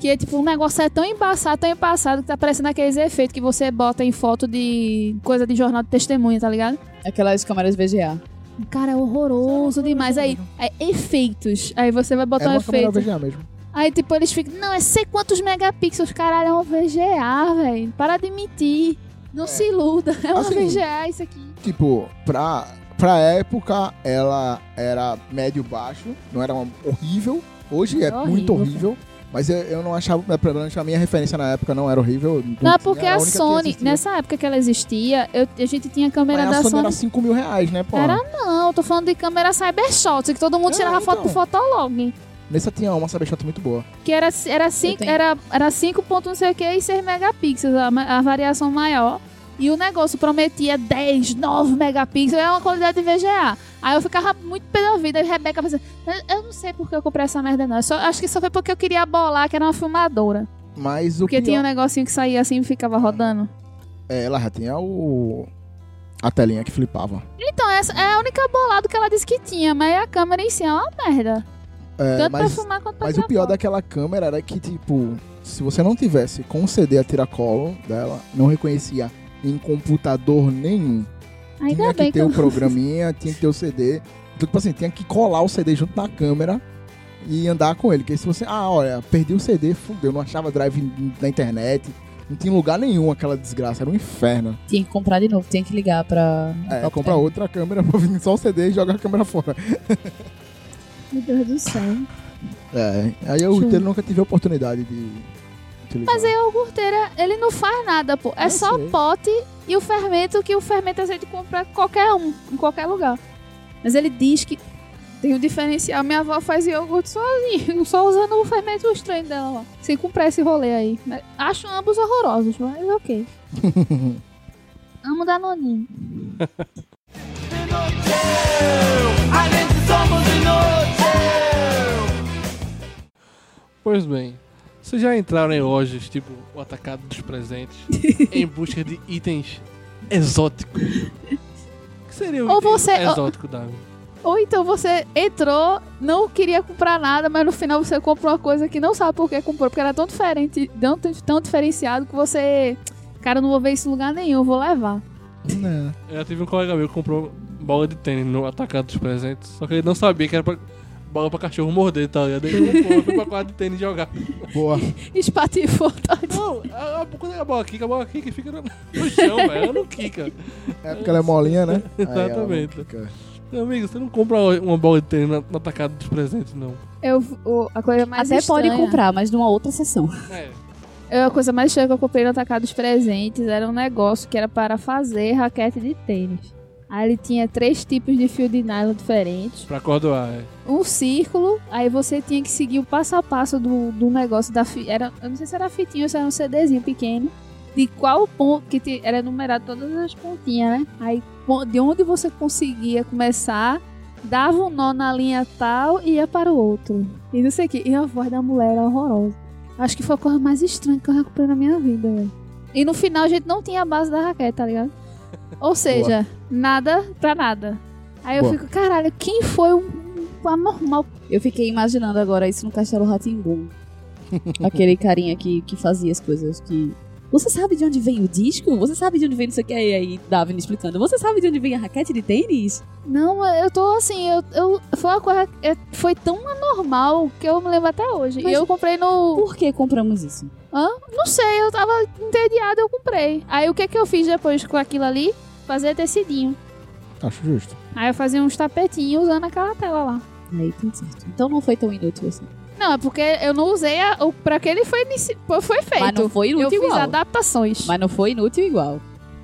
[SPEAKER 2] Que é tipo, um negócio é tão embaçado, tão embaçado, que tá parecendo aqueles efeitos que você bota em foto de coisa de jornal de testemunha, tá ligado?
[SPEAKER 3] Aquelas câmeras VGA.
[SPEAKER 2] Cara, é horroroso demais. Aí, é efeitos. Aí você vai
[SPEAKER 4] É
[SPEAKER 2] botar um
[SPEAKER 4] uma câmera
[SPEAKER 2] efeito.
[SPEAKER 4] VGA mesmo.
[SPEAKER 2] Aí, tipo, eles ficam, não, é sei quantos megapixels, caralho, é um VGA, velho. Para de mentir. Não se iluda, é uma
[SPEAKER 4] Assim,
[SPEAKER 2] VGA isso aqui.
[SPEAKER 4] Tipo, pra, pra época, ela era médio-baixo, não era uma, horrível. Hoje é
[SPEAKER 2] É
[SPEAKER 4] muito
[SPEAKER 2] horrível,
[SPEAKER 4] horrível. Mas eu, eu não achava, pelo menos a minha referência na época não era horrível.
[SPEAKER 2] Não, é
[SPEAKER 4] tinha,
[SPEAKER 2] porque a
[SPEAKER 4] que
[SPEAKER 2] Sony, nessa época que ela existia, eu- a gente tinha câmera
[SPEAKER 4] Mas
[SPEAKER 2] da
[SPEAKER 4] a Sony
[SPEAKER 2] Sony.
[SPEAKER 4] era 5 mil reais, né, pô?
[SPEAKER 2] Era não, eu tô falando de câmera Cybershot, que todo mundo
[SPEAKER 4] É,
[SPEAKER 2] tirava foto
[SPEAKER 4] então.
[SPEAKER 2] pro Fotolog.
[SPEAKER 4] Nessa tinha uma Cybershot muito boa.
[SPEAKER 2] Que era, era, cinco,
[SPEAKER 3] tenho.
[SPEAKER 2] era, era 5 ponto não sei o que e 6 megapixels, a, a variação maior. E o negócio prometia 10, 9 megapixels, era uma qualidade de VGA. Aí eu ficava muito pé da vida. E Rebeca pensando, eu, não sei porque eu comprei essa merda, não. Eu só, acho que só foi porque eu queria bolar, que era uma filmadora.
[SPEAKER 4] Mas o
[SPEAKER 2] Porque
[SPEAKER 4] pior,
[SPEAKER 2] tinha um negocinho que saía assim e ficava rodando.
[SPEAKER 4] é, ela já tinha o... A telinha que flipava.
[SPEAKER 2] Então, essa é a única bolada que ela disse que tinha, mas a câmera em si é uma merda.
[SPEAKER 4] É,
[SPEAKER 2] Tanto pra
[SPEAKER 4] mas
[SPEAKER 2] fumar quanto pra
[SPEAKER 4] mas o pior
[SPEAKER 2] foto.
[SPEAKER 4] daquela câmera era que, tipo, se você não tivesse com o CD a tiracolo dela, não reconhecia em computador nenhum.
[SPEAKER 2] Ainda
[SPEAKER 4] tinha que
[SPEAKER 2] bem
[SPEAKER 4] ter
[SPEAKER 2] que
[SPEAKER 4] o
[SPEAKER 2] eu...
[SPEAKER 4] programinha, tinha que ter o CD. Então, tipo assim, tinha que colar o CD junto na câmera e andar com ele. Porque se você, ah, olha, perdi o CD, fudeu, não achava drive na internet, não tinha lugar nenhum aquela desgraça, era um inferno.
[SPEAKER 3] Tinha que comprar de novo, tinha que ligar pra.
[SPEAKER 4] É, comprar outra câmera pra vir só o CD e jogar a câmera fora.
[SPEAKER 2] Meu Deus do céu.
[SPEAKER 4] É, aí eu
[SPEAKER 2] eu-
[SPEAKER 4] nunca tive a oportunidade de.
[SPEAKER 2] Mas aí o iogurteira, ele não faz nada, pô. É
[SPEAKER 4] Eu
[SPEAKER 2] só
[SPEAKER 4] sei.
[SPEAKER 2] pote e o fermento que o fermento a gente compra qualquer um, em qualquer lugar. Mas ele diz que tem um diferencial. Minha avó faz iogurte sozinha, só usando o fermento estranho dela lá. Sem comprar esse rolê aí. Mas Acho ambos horrorosos, mas ok. Amo Danoninho.
[SPEAKER 1] Pois bem, vocês já entraram em lojas tipo o Atacado dos Presentes em busca de itens exóticos? O que seria o
[SPEAKER 2] Ou
[SPEAKER 1] item
[SPEAKER 2] você-
[SPEAKER 1] exótico, Davi?
[SPEAKER 2] Ou então você entrou, não queria comprar nada, mas no final você comprou uma coisa que não sabe por que comprou, porque era tão diferente, tão, tão diferenciado que você. Cara, eu não vou ver isso em lugar nenhum, eu vou levar.
[SPEAKER 4] Né.
[SPEAKER 1] Eu já tive um colega meu que comprou bola de tênis no Atacado dos Presentes, só que ele não sabia que era pra bola pra cachorro morder, tá ligado? Ele comprou, foi pra quadra de tênis jogar.
[SPEAKER 4] Boa.
[SPEAKER 2] Espatifou, tá?
[SPEAKER 1] Não, a, a, quando é a bola quica, a bola quica fica no, no chão, velho. Ela não quica.
[SPEAKER 4] É porque ela é molinha, né? Aí
[SPEAKER 1] Exatamente. Meu amigo, você não compra uma bola de tênis no, no Atacado dos Presentes, não.
[SPEAKER 2] Eu, o- a coisa mais
[SPEAKER 3] Até pode
[SPEAKER 2] estranha-
[SPEAKER 3] comprar, mas numa outra sessão.
[SPEAKER 1] É.
[SPEAKER 2] Eu- A coisa mais estranha que eu comprei no Atacado dos Presentes era um negócio que era para fazer raquete de tênis. Aí ele tinha três tipos de fio de nylon diferentes.
[SPEAKER 1] Pra cordoar, é.
[SPEAKER 2] um círculo, aí você tinha que seguir o passo a passo do, do negócio da fi- era Eu não sei se era fitinha ou se era um CDzinho pequeno. De qual ponto que te- era numerado todas as pontinhas, né? Aí de onde você conseguia começar, dava um nó na linha tal e ia para o outro. E não sei o que. E a voz da mulher era horrorosa. Acho que foi a coisa mais estranha que eu comprei na minha vida, velho. E no final a gente não tinha a base da raquete, tá ligado? Ou seja, nada pra nada. Aí eu
[SPEAKER 4] Boa.
[SPEAKER 2] fico, caralho, quem foi um, um anormal
[SPEAKER 3] Eu fiquei imaginando agora isso no Castelo Ratimbum. Aquele carinha que, que fazia as coisas que. Você sabe de onde vem o disco? Você sabe de onde vem isso aqui? E aí, Davin explicando. Você sabe de onde vem a raquete de tênis?
[SPEAKER 2] Não, eu tô assim, eu, eu foi uma coisa, é, foi tão anormal que eu me lembro até hoje.
[SPEAKER 3] Mas-
[SPEAKER 2] e eu comprei no,
[SPEAKER 3] Por que compramos isso?
[SPEAKER 2] não sei, eu tava entediada, eu comprei. Aí o que que eu fiz depois com aquilo ali? Fazer tecidinho.
[SPEAKER 4] Acho justo.
[SPEAKER 2] Aí eu fazia uns tapetinhos usando aquela tela lá.
[SPEAKER 3] Aí, tudo certo. Então não foi tão inútil assim.
[SPEAKER 2] Não, é porque eu não usei a, o pra que ele foi, foi feito.
[SPEAKER 3] Mas não foi
[SPEAKER 2] eu
[SPEAKER 3] inútil
[SPEAKER 2] fiz
[SPEAKER 3] igual.
[SPEAKER 2] adaptações.
[SPEAKER 3] Mas não foi inútil igual.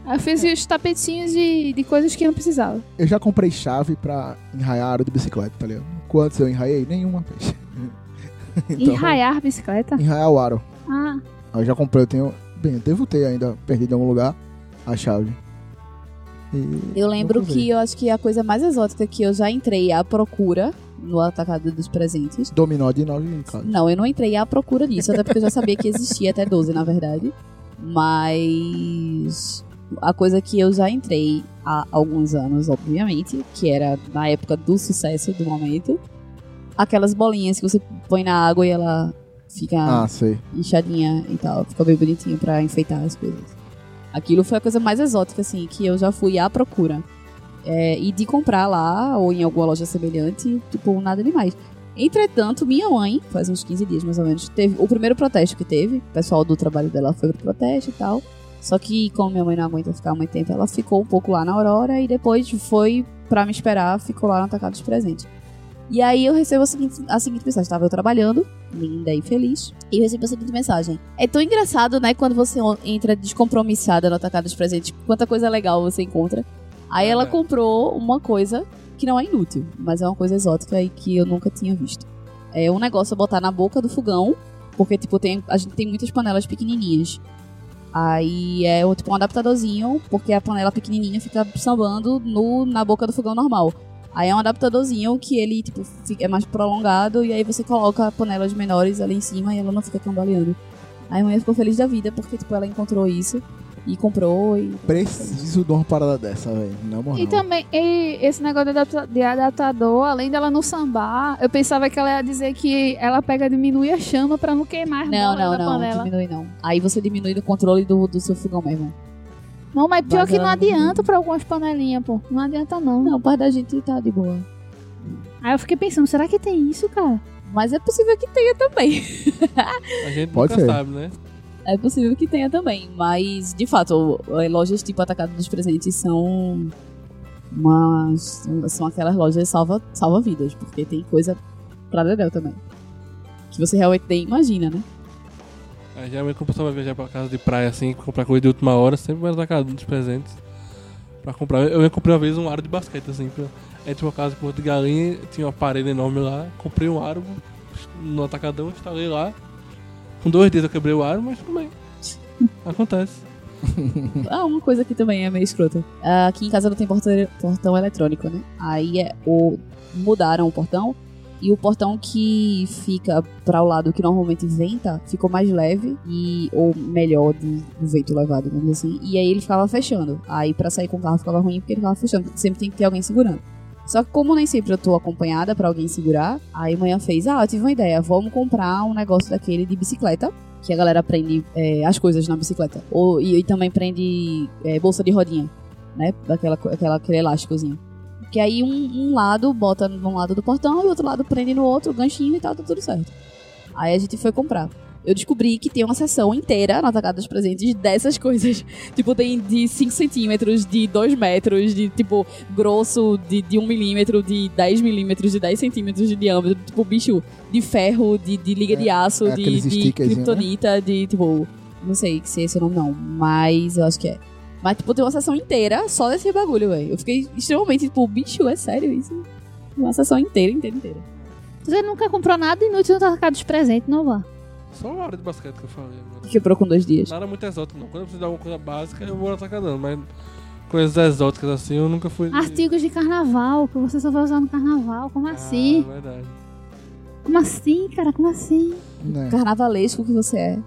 [SPEAKER 2] Aí eu fiz os tapetinhos de, de coisas que não precisava.
[SPEAKER 4] Eu já comprei chave pra enraiar aro de bicicleta, tá ligado? Quantos eu enraiei? Nenhuma vez.
[SPEAKER 2] E raiar bicicleta?
[SPEAKER 4] Enraiar o aro.
[SPEAKER 2] Ah,
[SPEAKER 4] Aí eu já comprei, eu tenho. Bem, eu devo ter ainda perdido em algum lugar a chave. E
[SPEAKER 3] Eu lembro que eu acho que a coisa mais exótica que eu já entrei à procura no atacado dos presentes.
[SPEAKER 4] Dominó de 9 em casa.
[SPEAKER 3] Não, eu não entrei à procura disso, até porque eu já sabia que existia até 12, na verdade. Mas a coisa que eu já entrei há alguns anos, obviamente, que era na época do sucesso do momento, aquelas bolinhas que você põe na água e ela fica
[SPEAKER 4] Ah,
[SPEAKER 3] inchadinha e tal, fica bem bonitinho pra enfeitar as coisas. Aquilo foi a coisa mais exótica, assim, que eu já fui à procura. É, e de comprar lá, ou em alguma loja semelhante, tipo, nada demais. Entretanto, minha mãe, faz uns 15 dias mais ou menos, teve o primeiro protesto que teve, o pessoal do trabalho dela foi pro protesto e tal. Só que, como minha mãe não aguenta ficar muito tempo, ela ficou um pouco lá na Aurora e depois foi pra me esperar, ficou lá no Atacado dos Presentes. E aí eu recebo a seguinte, a seguinte mensagem. Estava eu trabalhando, linda e feliz, e eu recebi a seguinte mensagem. É tão engraçado, né, quando você entra descompromissada no Atacado dos Presentes, quanta coisa legal você encontra. Aí ela
[SPEAKER 1] É.
[SPEAKER 3] comprou uma coisa que não é inútil, mas é uma coisa exótica e que eu nunca tinha visto. É um negócio a botar na boca do fogão, porque, tipo, tem, a gente tem muitas panelas pequenininhas. Aí é tipo um adaptadorzinho, porque a panela pequenininha fica sambando no, na boca do fogão normal. Aí é um adaptadorzinho que ele, tipo, fica, é mais prolongado e aí você coloca panelas menores ali em cima e ela não fica cambaleando. Aí a mulher ficou feliz da vida porque, tipo, ela encontrou isso e comprou e...
[SPEAKER 4] Preciso de uma parada dessa, velho. Na moral.
[SPEAKER 2] E também, e esse negócio de, adapta- de adaptador, além dela não sambar, eu pensava que ela ia dizer que ela pega e diminui a chama pra não queimar
[SPEAKER 3] Não, não, não,
[SPEAKER 2] panela.
[SPEAKER 3] diminui não. Aí você diminui do controle do, do seu fogão mesmo.
[SPEAKER 2] Não, mas pior
[SPEAKER 3] Mas
[SPEAKER 2] que não
[SPEAKER 3] não-
[SPEAKER 2] adianta pra algumas panelinhas, pô. Não adianta não.
[SPEAKER 3] Não, parte da gente tá de boa.
[SPEAKER 2] Aí eu fiquei pensando, será que tem isso, cara?
[SPEAKER 3] Mas é possível que tenha também.
[SPEAKER 1] A gente
[SPEAKER 4] Pode
[SPEAKER 1] nunca
[SPEAKER 4] ser.
[SPEAKER 1] sabe, né?
[SPEAKER 3] É possível que tenha também. Mas, de fato, lojas tipo Atacado dos Presentes são. Umas, são aquelas lojas salva, salva vidas, porque tem coisa pra dedéu também. Que você realmente nem imagina, né?
[SPEAKER 1] Aí, geralmente, quando a pessoa vai viajar pra casa de praia, assim, comprar coisa de última hora, sempre vai no atacado dos presentes pra comprar. Eu, eu comprei uma vez um aro de basquete, assim, pra, entre uma casa e Porto de Galinha, tinha uma parede enorme lá, comprei um aro no atacadão, instalei lá. Com dois dias eu quebrei o aro, mas tudo bem. Acontece.
[SPEAKER 3] Ah, uma coisa que também é meio escrota. Aqui em casa não tem portão eletrônico, né? Aí é, o, mudaram o portão e o portão que fica para o lado que normalmente venta ficou mais leve e ou melhor de, do vento levado, vamos assim. E aí ele ficava fechando. Aí pra sair com o carro ficava ruim porque ele ficava fechando, sempre tem que ter alguém segurando. Só que como nem sempre eu tô acompanhada pra alguém segurar, aí manhã fez, ah, eu tive uma ideia, vamos comprar um negócio daquele de bicicleta que a galera prende é, as coisas na bicicleta. Ou, e, e também prende é, bolsa de rodinha, né? Daquela, aquela, aquele elásticozinho. Que aí um, um lado bota num lado do portão e o outro lado prende no outro, ganchinho e tal, tá tudo certo. Aí a gente foi comprar. Eu descobri que tem uma seção inteira na Atacado dos Presentes dessas coisas. Tipo, tem de 5 centímetros, de 2 metros, de tipo, grosso, de, de 1 milímetro, de 10 milímetros, de 10 centímetros de diâmetro. Tipo, bicho de ferro, de, de liga de aço,
[SPEAKER 4] é
[SPEAKER 3] de, de
[SPEAKER 4] stickerzinho, né?
[SPEAKER 3] de tipo. Não sei se é esse o nome, não. Mas eu acho que é. Mas, tipo, tem uma sessão inteira só desse bagulho, velho. Eu fiquei extremamente, tipo, bicho, é sério isso? Uma sessão inteira, inteira, inteira.
[SPEAKER 2] Você nunca comprou nada inútil no atacado de presente, não vá.
[SPEAKER 1] Só uma hora de basquete que eu falei agora.
[SPEAKER 3] Quebrou com dois dias.
[SPEAKER 1] Nada muito exótico, não. Quando eu preciso de alguma coisa básica, eu vou no atacadão, mas coisas exóticas assim, eu nunca fui.
[SPEAKER 2] Artigos de carnaval, que você só vai usar no carnaval. Como assim?
[SPEAKER 1] Ah, verdade.
[SPEAKER 2] Como assim, cara? Como assim?
[SPEAKER 4] Né?
[SPEAKER 3] Carnavalesco que você é.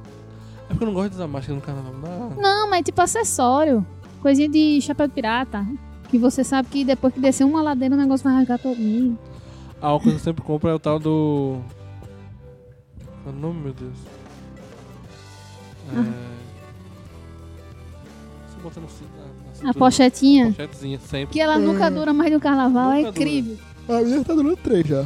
[SPEAKER 1] É porque eu não gosto de usar máscara no carnaval. Não.
[SPEAKER 2] Não, mas tipo acessório. Coisinha de chapéu de pirata. Que você sabe que depois que descer uma ladeira o negócio vai rasgar todinho.
[SPEAKER 1] A álcool que eu sempre compro é o tal do. Qual é o nome, meu Deus? É. Você bota no na- na
[SPEAKER 2] A pochetinha.
[SPEAKER 1] Pochetezinha, sempre.
[SPEAKER 2] Que ela nunca dura mais de um carnaval. é
[SPEAKER 1] Nunca dura.
[SPEAKER 2] incrível.
[SPEAKER 4] A minha tá durando três já.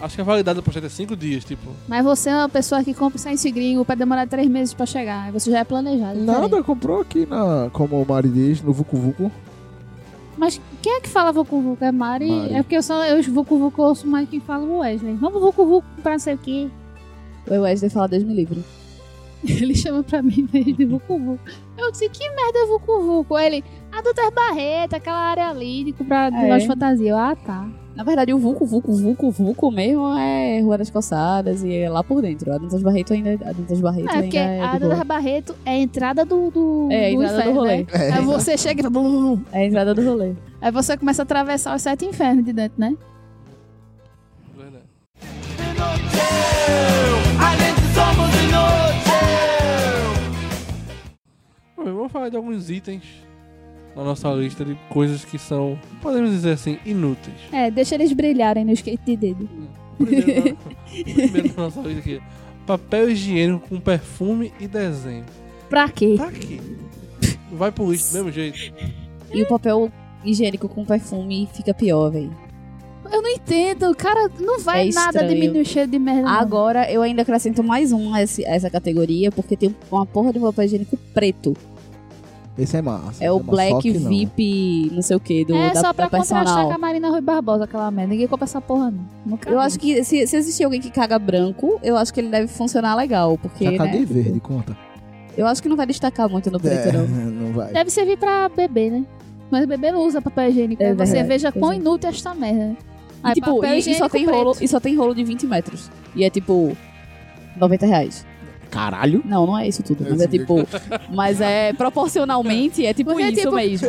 [SPEAKER 1] Acho que a validade da pochete é 5 dias, tipo.
[SPEAKER 2] Mas você é uma pessoa que compra sem esse gringo pra demorar três meses pra chegar. Aí você já é planejado.
[SPEAKER 4] Nada,
[SPEAKER 2] diferente.
[SPEAKER 4] comprou aqui na. Como o Mari diz, no Vucu Vucu.
[SPEAKER 2] Mas quem é que fala Vucu Vucu? É Mari?
[SPEAKER 4] Mari.
[SPEAKER 2] É porque eu só eu Vucu Vucu ouço mais quem fala o Wesley. Vamos Vucu Vucu pra não sei o quê.
[SPEAKER 3] O Wesley fala Deus me livre.
[SPEAKER 2] Ele chama pra mim de Vucu Vucu. Eu disse, que merda é Vucu Vucu? Ele, a Doutor Barreto, aquela área ali de comprar de
[SPEAKER 3] É.
[SPEAKER 2] loja de fantasia. Eu, ah, tá.
[SPEAKER 3] Na verdade, o Vucu, Vucu, Vucu, Vucu mesmo é Rua das Calçadas e é lá por dentro. A Dantas Barreto ainda, a Dantas Barreto
[SPEAKER 2] É,
[SPEAKER 3] ainda
[SPEAKER 2] porque
[SPEAKER 3] é
[SPEAKER 2] a. Doutor Barreto é a entrada do, do,
[SPEAKER 3] É, a
[SPEAKER 2] do
[SPEAKER 3] entrada do
[SPEAKER 2] inferno,
[SPEAKER 3] rolê.
[SPEAKER 2] né?
[SPEAKER 4] É.
[SPEAKER 2] Aí você chega e fala... "Bum, bum, bum".
[SPEAKER 3] É a entrada do rolê.
[SPEAKER 2] Aí você começa a atravessar os sete infernos de dentro, né?
[SPEAKER 1] Verdade. Vamos falar de alguns itens na nossa lista de coisas que são, podemos dizer assim, inúteis.
[SPEAKER 2] É, deixa eles brilharem no skate de dedo.
[SPEAKER 1] Primeiro, na, primeiro na nossa lista aqui: papel higiênico com perfume e desenho.
[SPEAKER 2] Pra quê?
[SPEAKER 1] Pra quê? Vai pro lixo do mesmo jeito.
[SPEAKER 3] E o papel higiênico com perfume fica pior, velho.
[SPEAKER 2] Eu não entendo, cara, não vai
[SPEAKER 3] É
[SPEAKER 2] nada diminuir o cheiro de merda. não.
[SPEAKER 3] Agora eu ainda acrescento mais um a esse- a essa categoria, porque tem uma porra de papel higiênico preto.
[SPEAKER 4] Esse é massa.
[SPEAKER 3] É o
[SPEAKER 4] só
[SPEAKER 3] Black
[SPEAKER 4] não.
[SPEAKER 3] VIP, não sei o que, do,
[SPEAKER 2] é
[SPEAKER 3] da,
[SPEAKER 2] só pra
[SPEAKER 3] da
[SPEAKER 2] contrastar
[SPEAKER 3] personal.
[SPEAKER 2] com a Marina Rui Barbosa, aquela merda. Ninguém compra essa porra, não. Nunca
[SPEAKER 3] Eu
[SPEAKER 2] vi.
[SPEAKER 3] acho que se, se existir alguém que caga branco, eu acho que ele deve funcionar legal, porque,
[SPEAKER 4] Já
[SPEAKER 3] né,
[SPEAKER 4] caguei verde, conta.
[SPEAKER 3] eu acho que não vai destacar muito no preto,
[SPEAKER 4] É,
[SPEAKER 3] não.
[SPEAKER 4] não vai.
[SPEAKER 2] Deve servir pra bebê, né? Mas bebê não usa papel higiênico.
[SPEAKER 3] É
[SPEAKER 2] Aí você
[SPEAKER 3] verdade,
[SPEAKER 2] veja quão
[SPEAKER 3] é.
[SPEAKER 2] inútil é esta merda.
[SPEAKER 3] E,
[SPEAKER 2] Aí,
[SPEAKER 3] tipo,
[SPEAKER 2] papel
[SPEAKER 3] e, e só tem
[SPEAKER 2] preto.
[SPEAKER 3] rolo, e só tem rolo de 20 metros. E é tipo 90 reais.
[SPEAKER 4] Caralho.
[SPEAKER 3] Não, não é isso tudo. Mas é
[SPEAKER 4] Esse
[SPEAKER 3] tipo. Mas é proporcionalmente, é tipo
[SPEAKER 2] Porque é
[SPEAKER 3] isso
[SPEAKER 2] tipo-
[SPEAKER 3] mesmo?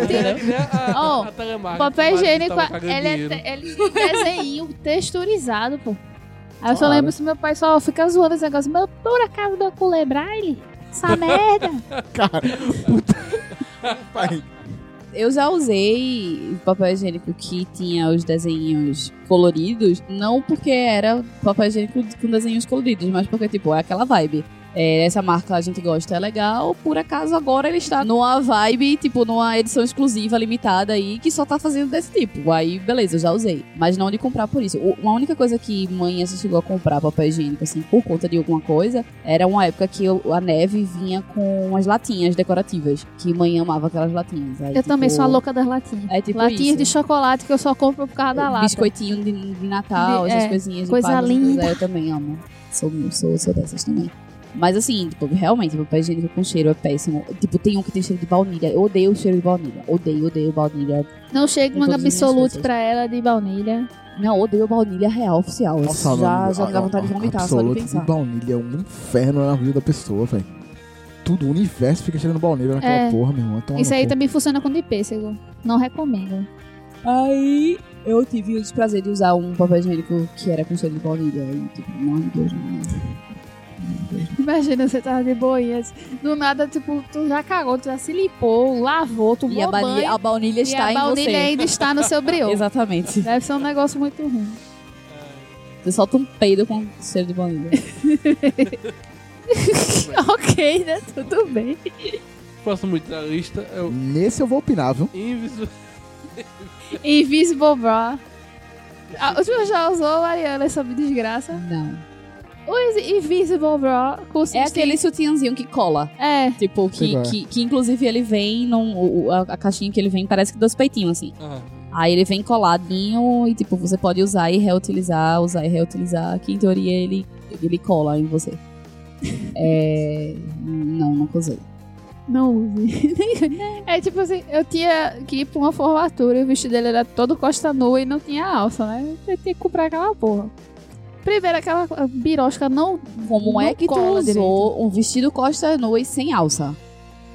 [SPEAKER 2] Ó,
[SPEAKER 1] Ó,
[SPEAKER 2] Papel higiênico, ele é, ele é desenho texturizado, pô. Aí eu só
[SPEAKER 4] Claro.
[SPEAKER 2] lembro se meu pai só fica zoando esse negócio. Meu, por acaso meu cu é braille? Essa merda.
[SPEAKER 4] Cara, puta. Pai,
[SPEAKER 3] Eu já usei papel higiênico que tinha os desenhos coloridos, não porque era papel higiênico com desenhos coloridos, mas porque, tipo, é aquela vibe. É, essa marca a gente gosta, é legal. Por acaso agora ele está numa vibe, tipo, numa edição exclusiva, limitada aí, que só tá fazendo desse tipo. Aí, beleza, eu já usei. Mas não de comprar por isso. Uma única coisa que mãe chegou a comprar papel higiênico, assim, por conta de alguma coisa, era uma época que eu- a neve vinha com umas latinhas decorativas. Que mãe amava aquelas latinhas. Aí,
[SPEAKER 2] Eu também
[SPEAKER 3] tipo,
[SPEAKER 2] sou a louca das latinhas.
[SPEAKER 3] É tipo
[SPEAKER 2] latinhas
[SPEAKER 3] isso.
[SPEAKER 2] de chocolate que eu só compro por causa da lata.
[SPEAKER 3] Biscoitinho de, de Natal,
[SPEAKER 2] De-
[SPEAKER 3] essas
[SPEAKER 2] é,
[SPEAKER 3] coisinhas.
[SPEAKER 2] coisa linda.
[SPEAKER 3] coisas, Eu também amo. Sou, sou, sou dessas também. Mas assim, tipo, realmente, o papel higiênico com cheiro é péssimo. Tipo, tem um que tem cheiro de baunilha. Eu odeio o cheiro de baunilha. Odeio, odeio baunilha.
[SPEAKER 2] Não chega uma absolute
[SPEAKER 3] coisas.
[SPEAKER 2] pra ela de baunilha.
[SPEAKER 3] Não, odeio baunilha real oficial.
[SPEAKER 4] Nossa,
[SPEAKER 3] já,
[SPEAKER 4] mano,
[SPEAKER 3] já me dá
[SPEAKER 4] a-
[SPEAKER 3] vontade de vomitar só de pensar.
[SPEAKER 4] baunilha é um inferno na vida da pessoa, velho. Tudo, o universo fica cheirando baunilha naquela
[SPEAKER 2] É.
[SPEAKER 4] porra, meu irmão. Toma
[SPEAKER 2] Isso aí também funciona com de pêssego. Não recomendo.
[SPEAKER 3] Aí eu tive o desprazer de usar um papel higiênico que era com cheiro de baunilha. E tipo, meu Deus, meu Deus.
[SPEAKER 2] Imagina, você tava de boinhas. Do nada, tipo, tu já cagou, tu já se limpou, lavou, tomou
[SPEAKER 3] E a
[SPEAKER 2] banho.
[SPEAKER 3] baunilha, a baunilha
[SPEAKER 2] e
[SPEAKER 3] está
[SPEAKER 2] a
[SPEAKER 3] em
[SPEAKER 2] baunilha
[SPEAKER 3] você.
[SPEAKER 2] ainda está no seu brioco.
[SPEAKER 3] Exatamente.
[SPEAKER 2] Deve ser um negócio muito ruim.
[SPEAKER 3] Você solta um peido com cheiro de baunilha.
[SPEAKER 2] ok, né? Tudo bem.
[SPEAKER 1] Próximo muito na lista é o
[SPEAKER 4] Nesse eu vou opinar, viu?
[SPEAKER 1] Invisible.
[SPEAKER 2] Invisible Bra. Ah, tu já usou, Mariana, essa desgraça?
[SPEAKER 3] Não.
[SPEAKER 2] O Invisible Bra consiste
[SPEAKER 3] É aquele sutiãzinho que cola.
[SPEAKER 2] É,
[SPEAKER 3] Tipo, que,
[SPEAKER 4] é.
[SPEAKER 3] que, que inclusive ele vem num. o- A, a caixinha que ele vem parece que dois peitinhos, assim.
[SPEAKER 1] Ah,
[SPEAKER 3] Aí ele vem coladinho e, tipo, você pode usar e reutilizar, usar e reutilizar. Que em teoria ele, ele cola em você. é. Não, nunca usei.
[SPEAKER 2] não use. é tipo assim, eu tinha que ir pra uma formatura e o vestido dele era todo costa nua e não tinha alça, né? Eu tinha que comprar aquela porra. Primeiro, aquela birosca não.
[SPEAKER 3] Como
[SPEAKER 2] não
[SPEAKER 3] é que tu usou um vestido costa nua e sem alça?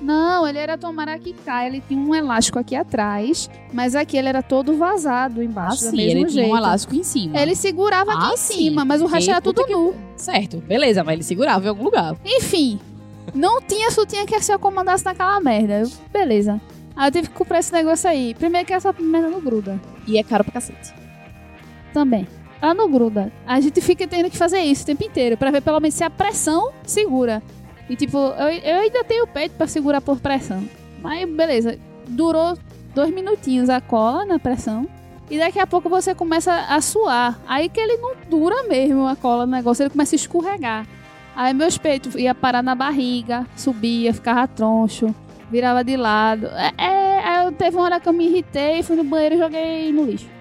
[SPEAKER 2] Não, ele era tomara que cai. Ele tinha um elástico aqui atrás, mas aqui ele era todo vazado embaixo.
[SPEAKER 3] Assim,
[SPEAKER 2] mesmo
[SPEAKER 3] ele tinha
[SPEAKER 2] jeito.
[SPEAKER 3] um elástico em cima.
[SPEAKER 2] Ele segurava aqui
[SPEAKER 3] Ah,
[SPEAKER 2] em
[SPEAKER 3] sim.
[SPEAKER 2] cima, mas o resto era tudo
[SPEAKER 3] que-
[SPEAKER 2] nu.
[SPEAKER 3] Certo, beleza, mas ele segurava em algum lugar.
[SPEAKER 2] Enfim, não tinha sutiã que se acomodasse naquela merda. Eu, beleza. Aí eu tive que comprar esse negócio aí. Primeiro que essa merda não gruda.
[SPEAKER 3] E é caro pra cacete.
[SPEAKER 2] Também. Ela não gruda. A gente fica tendo que fazer isso o tempo inteiro pra ver pelo menos se a pressão segura. E tipo, eu, eu ainda tenho peito pra segurar por pressão. Mas beleza. Durou dois minutinhos a cola na pressão. E daqui a pouco você começa a suar. Aí que ele não dura mesmo a cola no negócio, ele começa a escorregar. Aí meus peitos ia parar na barriga, subia, ficava troncho, virava de lado. É, é, aí eu teve uma hora que eu me irritei, fui no banheiro e joguei no lixo.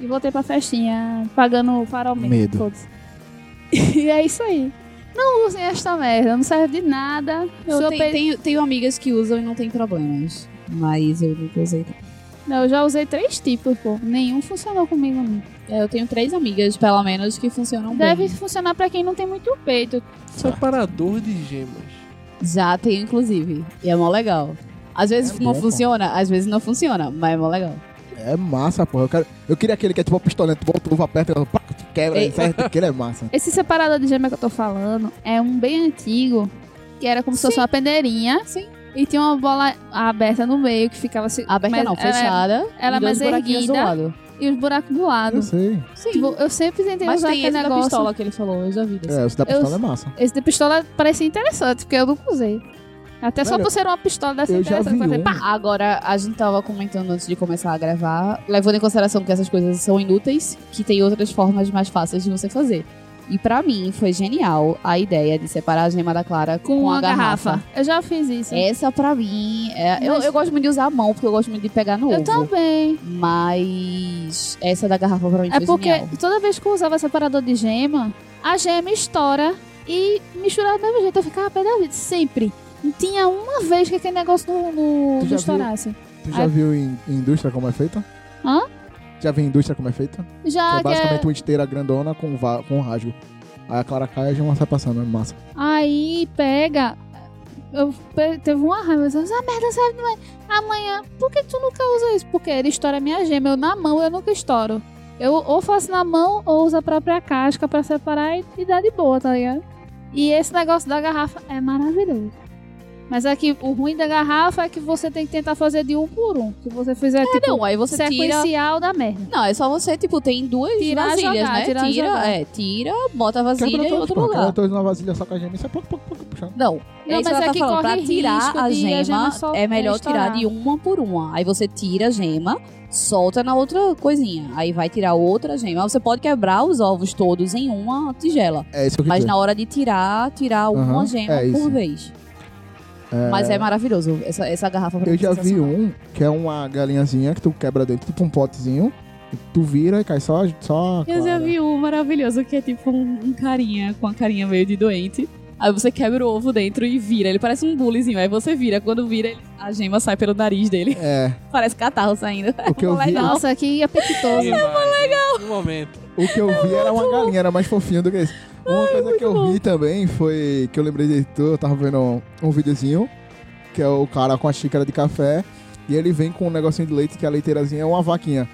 [SPEAKER 2] E voltei pra festinha, pagando o farol mesmo.
[SPEAKER 4] Medo.
[SPEAKER 2] foda-se. e é isso aí. Não usem esta merda, não serve de nada.
[SPEAKER 3] Eu tenho,
[SPEAKER 2] peito-
[SPEAKER 3] tenho, tenho amigas que usam e não tem problemas. Mas eu nunca usei.
[SPEAKER 2] Não, eu já usei três tipos, pô. Nenhum funcionou comigo, não.
[SPEAKER 3] É, eu tenho três amigas, pelo menos, que funcionam
[SPEAKER 2] Deve
[SPEAKER 3] bem.
[SPEAKER 2] funcionar pra quem não tem muito peito.
[SPEAKER 1] separador de gemas.
[SPEAKER 3] Já tenho, inclusive. E é mó legal. Às vezes
[SPEAKER 4] É
[SPEAKER 3] não
[SPEAKER 4] bom, pô.
[SPEAKER 3] funciona, às vezes não funciona, mas é mó legal.
[SPEAKER 4] É massa, porra. Eu, quero... eu queria aquele que é tipo uma pistolinha, tu volta, luva aperta, pá, tu quebra,
[SPEAKER 3] Ei.
[SPEAKER 4] certo? Aquele é massa.
[SPEAKER 2] Esse separador de gema que eu tô falando é um bem antigo, que era como se fosse uma peneirinha.
[SPEAKER 3] Sim.
[SPEAKER 2] E tinha uma bola aberta no meio que ficava assim.
[SPEAKER 3] Aberta
[SPEAKER 2] mas
[SPEAKER 3] não,
[SPEAKER 2] ela-
[SPEAKER 3] fechada.
[SPEAKER 2] ela
[SPEAKER 3] e dois
[SPEAKER 2] mais erguida.
[SPEAKER 3] lado.
[SPEAKER 2] E os buracos do lado.
[SPEAKER 4] Eu sei.
[SPEAKER 3] Sim.
[SPEAKER 2] Tipo, eu sempre tentei
[SPEAKER 3] mas
[SPEAKER 2] usar
[SPEAKER 3] tem
[SPEAKER 2] aquele
[SPEAKER 3] esse da
[SPEAKER 2] negócio.
[SPEAKER 3] pistola que ele falou, eu já vi desse.
[SPEAKER 4] É, esse da
[SPEAKER 2] Eu-
[SPEAKER 4] pistola é massa.
[SPEAKER 2] Esse de pistola parecia interessante, porque eu nunca usei. Até só
[SPEAKER 4] Velho,
[SPEAKER 2] por ser uma pistola dessa
[SPEAKER 4] eu já
[SPEAKER 2] interessante.
[SPEAKER 4] vi
[SPEAKER 2] fazer
[SPEAKER 4] um.
[SPEAKER 2] pá!
[SPEAKER 3] Agora, a gente tava comentando antes de começar a gravar, levando em consideração que essas coisas são inúteis, que tem outras formas mais fáceis de você fazer. E pra mim foi genial a ideia de separar a gema da clara com,
[SPEAKER 2] Com
[SPEAKER 3] a
[SPEAKER 2] uma
[SPEAKER 3] garrafa.
[SPEAKER 2] garrafa. Eu já fiz isso.
[SPEAKER 3] Essa pra mim, é- eu,
[SPEAKER 2] Mas-
[SPEAKER 3] eu gosto muito de usar a mão, porque eu gosto muito de pegar no
[SPEAKER 2] eu
[SPEAKER 3] ovo.
[SPEAKER 2] também.
[SPEAKER 3] Mas essa da garrafa pra mim
[SPEAKER 2] É
[SPEAKER 3] foi
[SPEAKER 2] porque
[SPEAKER 3] genial.
[SPEAKER 2] toda vez que eu usava separador de gema, a gema estoura e misturava do mesmo jeito. Eu ficava pé da vida, sempre. Não tinha uma vez que aquele negócio não, não,
[SPEAKER 4] Tu já
[SPEAKER 2] estourasse.
[SPEAKER 4] Tu já
[SPEAKER 2] Ai.
[SPEAKER 4] viu em, em indústria como é feita?
[SPEAKER 2] Hã?
[SPEAKER 4] Já viu em indústria como é feita? Que
[SPEAKER 2] Já
[SPEAKER 4] é
[SPEAKER 2] que
[SPEAKER 4] basicamente uma esteira grandona com, va- com um rasgo. Aí a clara cai e a gema sai passando, é massa.
[SPEAKER 2] Aí pega. Eu pe- teve uma raiva, eu disse, essa merda serve não é. Amanhã, por que tu nunca usa isso? Porque ele estoura minha gema. Eu na mão eu nunca estouro. Eu ou faço na mão ou uso a própria casca pra separar e, e dá de boa, tá ligado? E esse negócio da garrafa é maravilhoso. Mas aqui, o ruim da garrafa é que você tem que tentar fazer de um por um. Se você fizer, tipo,
[SPEAKER 3] Não, aí você tira.
[SPEAKER 2] sequencial da merda.
[SPEAKER 3] Não, é só você, tipo, tem duas
[SPEAKER 2] Tirar,
[SPEAKER 3] vasilhas,
[SPEAKER 2] jogar,
[SPEAKER 3] né?
[SPEAKER 2] tirar,
[SPEAKER 3] tira,
[SPEAKER 2] jogar.
[SPEAKER 3] é, tira, bota a vasilha em outro
[SPEAKER 4] pô.
[SPEAKER 3] lugar.
[SPEAKER 4] Quebra todos numa vasilha só com a gema e sai pouco, pouco, pouco, puxando.
[SPEAKER 3] Não,
[SPEAKER 2] Não,
[SPEAKER 3] é isso
[SPEAKER 2] mas é que
[SPEAKER 3] falando. Pra tirar
[SPEAKER 2] risco
[SPEAKER 3] a
[SPEAKER 2] de a
[SPEAKER 3] gema,
[SPEAKER 2] gema
[SPEAKER 3] é melhor tirar de uma por uma. Aí você tira a gema, solta na outra coisinha. Aí vai tirar outra gema. Você pode quebrar os ovos todos em uma tigela.
[SPEAKER 4] É isso que eu
[SPEAKER 3] Mas
[SPEAKER 4] dizer.
[SPEAKER 3] na hora de tirar, tirar uma
[SPEAKER 4] Aham,
[SPEAKER 3] gema
[SPEAKER 4] é
[SPEAKER 3] por
[SPEAKER 4] isso.
[SPEAKER 3] Vez. Mas é maravilhoso. Essa, essa garrafa pra
[SPEAKER 4] Eu
[SPEAKER 3] é
[SPEAKER 4] já vi um que é uma galinhazinha que tu quebra dentro, tipo um potezinho. Tu vira e cai só. só
[SPEAKER 3] Eu já vi um maravilhoso que é tipo um, um carinha com a carinha meio de doente. Aí você quebra o ovo dentro e vira. Ele parece um bulizinho. Aí você vira. Quando vira, ele- a gema sai pelo nariz dele.
[SPEAKER 4] É,
[SPEAKER 3] Parece catarro saindo.
[SPEAKER 4] o que eu vi,
[SPEAKER 3] legal.
[SPEAKER 2] Nossa, que apetitoso.
[SPEAKER 1] legal. No momento.
[SPEAKER 4] o que eu vi era uma galinha, era mais fofinho do que isso. Uma coisa que eu vi também foi que eu lembrei de tu, eu tava vendo um, um videozinho, que é o cara com a xícara de café, e ele vem com um negocinho de leite, que a leiteirazinha é uma vaquinha.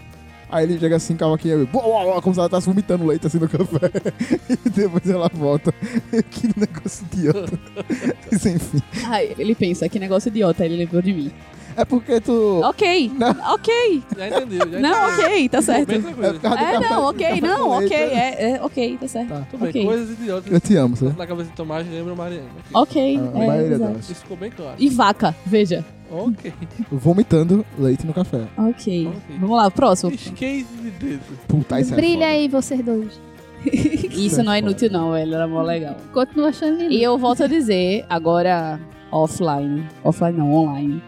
[SPEAKER 4] Aí ele chega assim com a vaquinha, buá, buá, buá, como se ela estivesse vomitando leite assim no café. e depois ela volta. que negócio idiota. Mas enfim.
[SPEAKER 3] Ai, ele pensa, que negócio idiota. Aí ele lembrou de mim.
[SPEAKER 4] É porque tu.
[SPEAKER 3] Ok,
[SPEAKER 4] Não.
[SPEAKER 3] ok.
[SPEAKER 1] Já entendeu, já
[SPEAKER 3] Não, ok, tá certo.
[SPEAKER 1] Bem
[SPEAKER 4] É
[SPEAKER 1] tranquilo.
[SPEAKER 4] por causa do
[SPEAKER 3] É,
[SPEAKER 4] café-
[SPEAKER 3] não, ok, não,
[SPEAKER 4] com
[SPEAKER 3] ok, é, é, ok, tá certo.
[SPEAKER 4] Tá.
[SPEAKER 1] Tudo bem,
[SPEAKER 3] Ok.
[SPEAKER 1] coisas idiotas.
[SPEAKER 4] Eu te amo, você.
[SPEAKER 1] Na cabeça de Tomás lembra Mariana. aqui.
[SPEAKER 3] Ok, é.
[SPEAKER 1] Isso ficou bem claro.
[SPEAKER 3] E vaca, veja.
[SPEAKER 1] Ok.
[SPEAKER 4] Vomitando leite no café.
[SPEAKER 3] Ok.
[SPEAKER 1] Ok.
[SPEAKER 3] Vamos lá, próximo.
[SPEAKER 1] Esquece de dedo.
[SPEAKER 4] Puta, isso é
[SPEAKER 2] Brilha
[SPEAKER 4] foda.
[SPEAKER 2] aí, vocês dois.
[SPEAKER 3] Isso não é inútil, não, velho. Era mó legal.
[SPEAKER 2] Continuo achando.
[SPEAKER 3] E eu volto a dizer, agora offline. Offline não, online.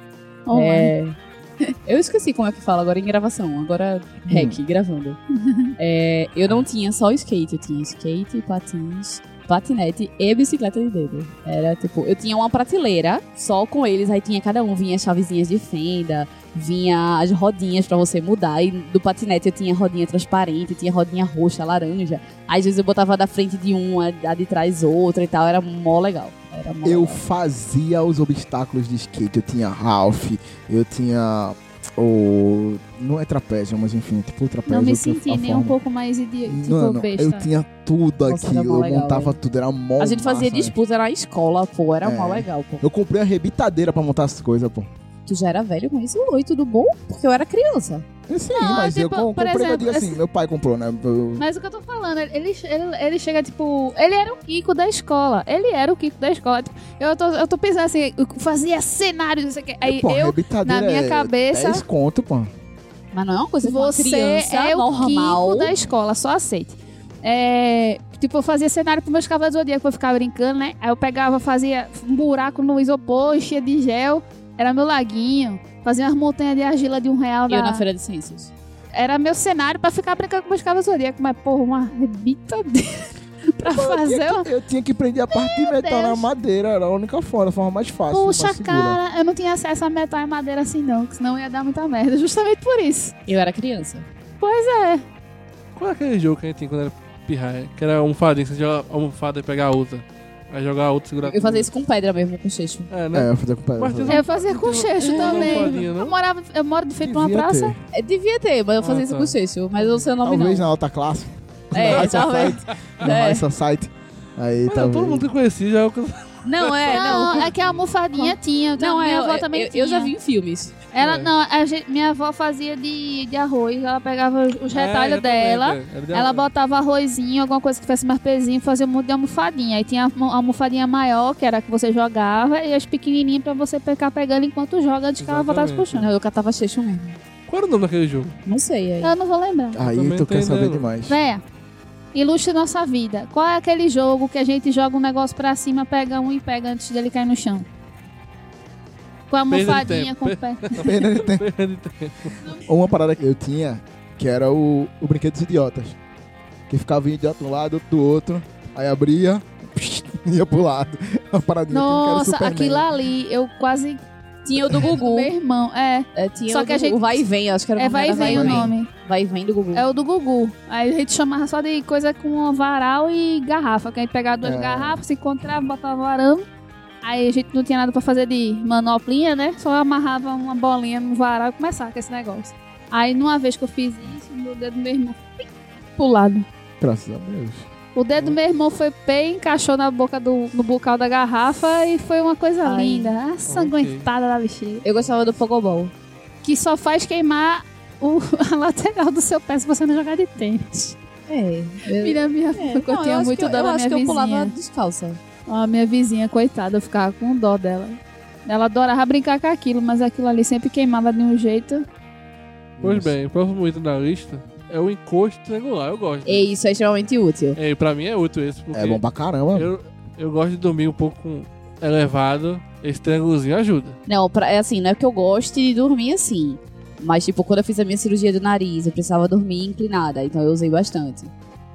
[SPEAKER 3] É... Eu esqueci como é que fala agora em gravação. Agora, rec, gravando. É, eu não tinha só skate, eu tinha skate, patins, patinete e bicicleta de dedo. Era tipo, eu tinha uma prateleira só com eles, aí tinha cada um, vinha chavezinhas de fenda, vinha as rodinhas pra você mudar. E do patinete eu tinha rodinha transparente, tinha rodinha roxa, laranja. Às vezes eu botava da frente de uma, a de trás outra e tal. Era mó legal. Era mó
[SPEAKER 4] Eu
[SPEAKER 3] legal.
[SPEAKER 4] fazia os obstáculos de skate. Eu tinha Ralph, eu tinha o. Não é trapézio, mas enfim, tipo o trapézio.
[SPEAKER 2] Não me senti nem
[SPEAKER 4] forma.
[SPEAKER 2] um pouco mais idiota, tipo
[SPEAKER 4] Mano,
[SPEAKER 2] besta.
[SPEAKER 4] eu tinha tudo
[SPEAKER 3] Nossa,
[SPEAKER 4] aqui. Eu
[SPEAKER 3] legal,
[SPEAKER 4] montava
[SPEAKER 3] velho.
[SPEAKER 4] tudo, era mó.
[SPEAKER 3] A gente fazia
[SPEAKER 4] massa,
[SPEAKER 3] disputa na escola, pô. Era
[SPEAKER 4] É.
[SPEAKER 3] mó legal, pô.
[SPEAKER 4] Eu comprei a rebitadeira pra montar as coisas, pô.
[SPEAKER 3] Tu já era velho com isso? Oi, tudo bom? Porque eu era criança.
[SPEAKER 4] Sim,
[SPEAKER 2] Não,
[SPEAKER 4] mas eu
[SPEAKER 2] tipo, por
[SPEAKER 4] comprei
[SPEAKER 2] exemplo,
[SPEAKER 4] assim,
[SPEAKER 2] esse-
[SPEAKER 4] meu pai comprou, né? Eu-
[SPEAKER 2] Mas o que eu tô falando, ele, ele, ele chega, tipo. Ele era o Kiko da escola. Ele era o Kiko da escola. Tipo, eu, tô, eu tô pensando assim, eu fazia cenários, não sei o que. Aí
[SPEAKER 4] pô,
[SPEAKER 2] eu, na minha
[SPEAKER 4] é
[SPEAKER 2] cabeça,
[SPEAKER 4] 10 conto, pô.
[SPEAKER 3] Mas não é uma coisa que uma
[SPEAKER 2] você
[SPEAKER 3] criança
[SPEAKER 2] é o
[SPEAKER 3] normal.
[SPEAKER 2] Kiko da escola, só aceite. É, tipo, eu fazia cenário pro meus cavalos do zodíaco pra eu ficar brincando, né? Aí eu pegava, fazia um buraco no isopor, enchia de gel. Era meu laguinho. Fazia umas montanhas de argila de um real.
[SPEAKER 3] Eu
[SPEAKER 2] da-
[SPEAKER 3] na Feira de Ciências.
[SPEAKER 2] Era meu cenário pra ficar brincando com meus cavalos zodíaco. Mas, porra, uma rebitadeira pra
[SPEAKER 4] Pô, eu,
[SPEAKER 2] fazer
[SPEAKER 4] tinha
[SPEAKER 2] uma...
[SPEAKER 4] que, eu tinha que prender a parte de metal na
[SPEAKER 2] Deus.
[SPEAKER 4] madeira, era a única forma, a forma mais fácil.
[SPEAKER 2] Puxa,
[SPEAKER 4] mais
[SPEAKER 2] cara, eu não tinha acesso a metal e madeira assim, não. Que senão ia dar muita merda. Justamente por isso.
[SPEAKER 3] Eu era criança.
[SPEAKER 2] Pois é.
[SPEAKER 1] Qual é aquele jogo que a gente tinha quando era pirraia? Que era almofadinha, que você joga a almofada e pegar a outra. Aí jogar e segurar
[SPEAKER 3] Eu fazia isso com pedra mesmo, com cheixo.
[SPEAKER 1] É, né?
[SPEAKER 4] É, eu fazia com pedra.
[SPEAKER 1] Mas
[SPEAKER 2] Eu fazia com cheixo
[SPEAKER 1] Não, não
[SPEAKER 2] também.
[SPEAKER 1] não?
[SPEAKER 2] Eu, morava, eu moro de frente pra uma praça.
[SPEAKER 4] ter.
[SPEAKER 3] É, devia ter, mas eu fazia
[SPEAKER 1] Ah,
[SPEAKER 3] isso
[SPEAKER 1] tá.
[SPEAKER 3] com cheixo. Mas o seu nome
[SPEAKER 4] Talvez
[SPEAKER 3] não.
[SPEAKER 4] na alta classe.
[SPEAKER 3] É,
[SPEAKER 4] na High
[SPEAKER 3] talvez.
[SPEAKER 4] Society. Na
[SPEAKER 3] É.
[SPEAKER 4] High Society. Aí
[SPEAKER 1] Mas
[SPEAKER 4] talvez.
[SPEAKER 1] todo mundo que eu conhecia já é o que-
[SPEAKER 3] Não, é, não.
[SPEAKER 2] Não, é que a almofadinha tinha.
[SPEAKER 3] Não,
[SPEAKER 2] minha
[SPEAKER 3] é,
[SPEAKER 2] avó
[SPEAKER 3] eu,
[SPEAKER 2] também
[SPEAKER 3] eu,
[SPEAKER 2] tinha.
[SPEAKER 3] eu já vi em filmes.
[SPEAKER 2] Ela,
[SPEAKER 1] É.
[SPEAKER 2] não, a gente- minha avó fazia de, de arroz. Ela pegava os
[SPEAKER 1] É,
[SPEAKER 2] retalhos dela.
[SPEAKER 1] é. Era de
[SPEAKER 2] Ela botava arrozinho, alguma coisa que tivesse mais pezinho, fazia um monte de almofadinha. Aí tinha a almo- a almofadinha maior, que era a que você jogava, e as pequenininhas pra você ficar pegando enquanto joga antes que ela voltasse pro chão.
[SPEAKER 3] Não, eu catava cheixo mesmo.
[SPEAKER 1] Qual era o nome daquele jogo?
[SPEAKER 3] Não sei, aí.
[SPEAKER 2] Eu não vou lembrar.
[SPEAKER 4] Aí tu quer saber demais.
[SPEAKER 2] Véia, ilustre nossa vida. Qual é aquele jogo que a gente joga um negócio pra cima, pega um e pega antes dele cair no chão? Com a almofadinha, com o pé.
[SPEAKER 4] Perda de tempo.
[SPEAKER 1] Perda de tempo.
[SPEAKER 4] Uma parada que eu tinha, que era o, o brinquedo dos idiotas. Que ficava um idiota de um lado, outro do outro. Aí abria, ia pro lado. Uma paradinha que
[SPEAKER 2] Nossa,
[SPEAKER 4] quero
[SPEAKER 2] aquilo ali, eu quase.
[SPEAKER 3] Tinha o do Gugu.
[SPEAKER 2] Meu irmão, é.
[SPEAKER 3] É, tinha
[SPEAKER 2] Só
[SPEAKER 3] o
[SPEAKER 2] que a
[SPEAKER 3] do-
[SPEAKER 2] gente-
[SPEAKER 3] o Vai e Vem, acho que era o
[SPEAKER 2] É
[SPEAKER 3] nome
[SPEAKER 2] vai e vem o nome.
[SPEAKER 3] Vai e Vem do Gugu.
[SPEAKER 2] É o do Gugu. Aí a gente chamava só de coisa com varal e garrafa. Que a gente pegava duas
[SPEAKER 4] É.
[SPEAKER 2] garrafas, se encontrava, botava varão. Aí a gente não tinha nada pra fazer de manoplinha, né? Só amarrava uma bolinha no varal e começava com esse negócio. Aí numa vez que eu fiz isso, meu dedo do meu irmão pim, pro lado.
[SPEAKER 4] Graças a Deus.
[SPEAKER 2] O dedo do meu irmão foi bem, encaixou na boca do no bocal da garrafa e foi uma coisa
[SPEAKER 3] Ai.
[SPEAKER 2] linda. Assanguentada da bexiga.
[SPEAKER 3] Eu gostava do Pogobol.
[SPEAKER 2] Que só faz queimar o, a lateral do seu pé se você não jogar de tênis.
[SPEAKER 3] É. Eu,
[SPEAKER 2] Filha minha,
[SPEAKER 3] é,
[SPEAKER 2] eu
[SPEAKER 3] não,
[SPEAKER 2] tinha
[SPEAKER 3] acho
[SPEAKER 2] muito
[SPEAKER 3] que eu-
[SPEAKER 2] dó
[SPEAKER 3] eu acho
[SPEAKER 2] minha
[SPEAKER 3] que eu pulava descalça.
[SPEAKER 2] A minha vizinha, coitada, eu ficava com dó dela. Ela adorava brincar com aquilo, mas aquilo ali sempre queimava de um jeito.
[SPEAKER 1] Pois bem, o próximo item da lista é o encosto triangular. Eu gosto.
[SPEAKER 3] E isso é extremamente útil.
[SPEAKER 1] É, e pra mim é útil esse, porque
[SPEAKER 4] É bom pra caramba.
[SPEAKER 1] eu, eu gosto de dormir um pouco com elevado. Esse triângulozinho ajuda.
[SPEAKER 3] Não, pra, é assim, não é que eu goste de dormir assim. Mas, tipo, quando eu fiz a minha cirurgia do nariz, eu precisava dormir inclinada, então eu usei bastante.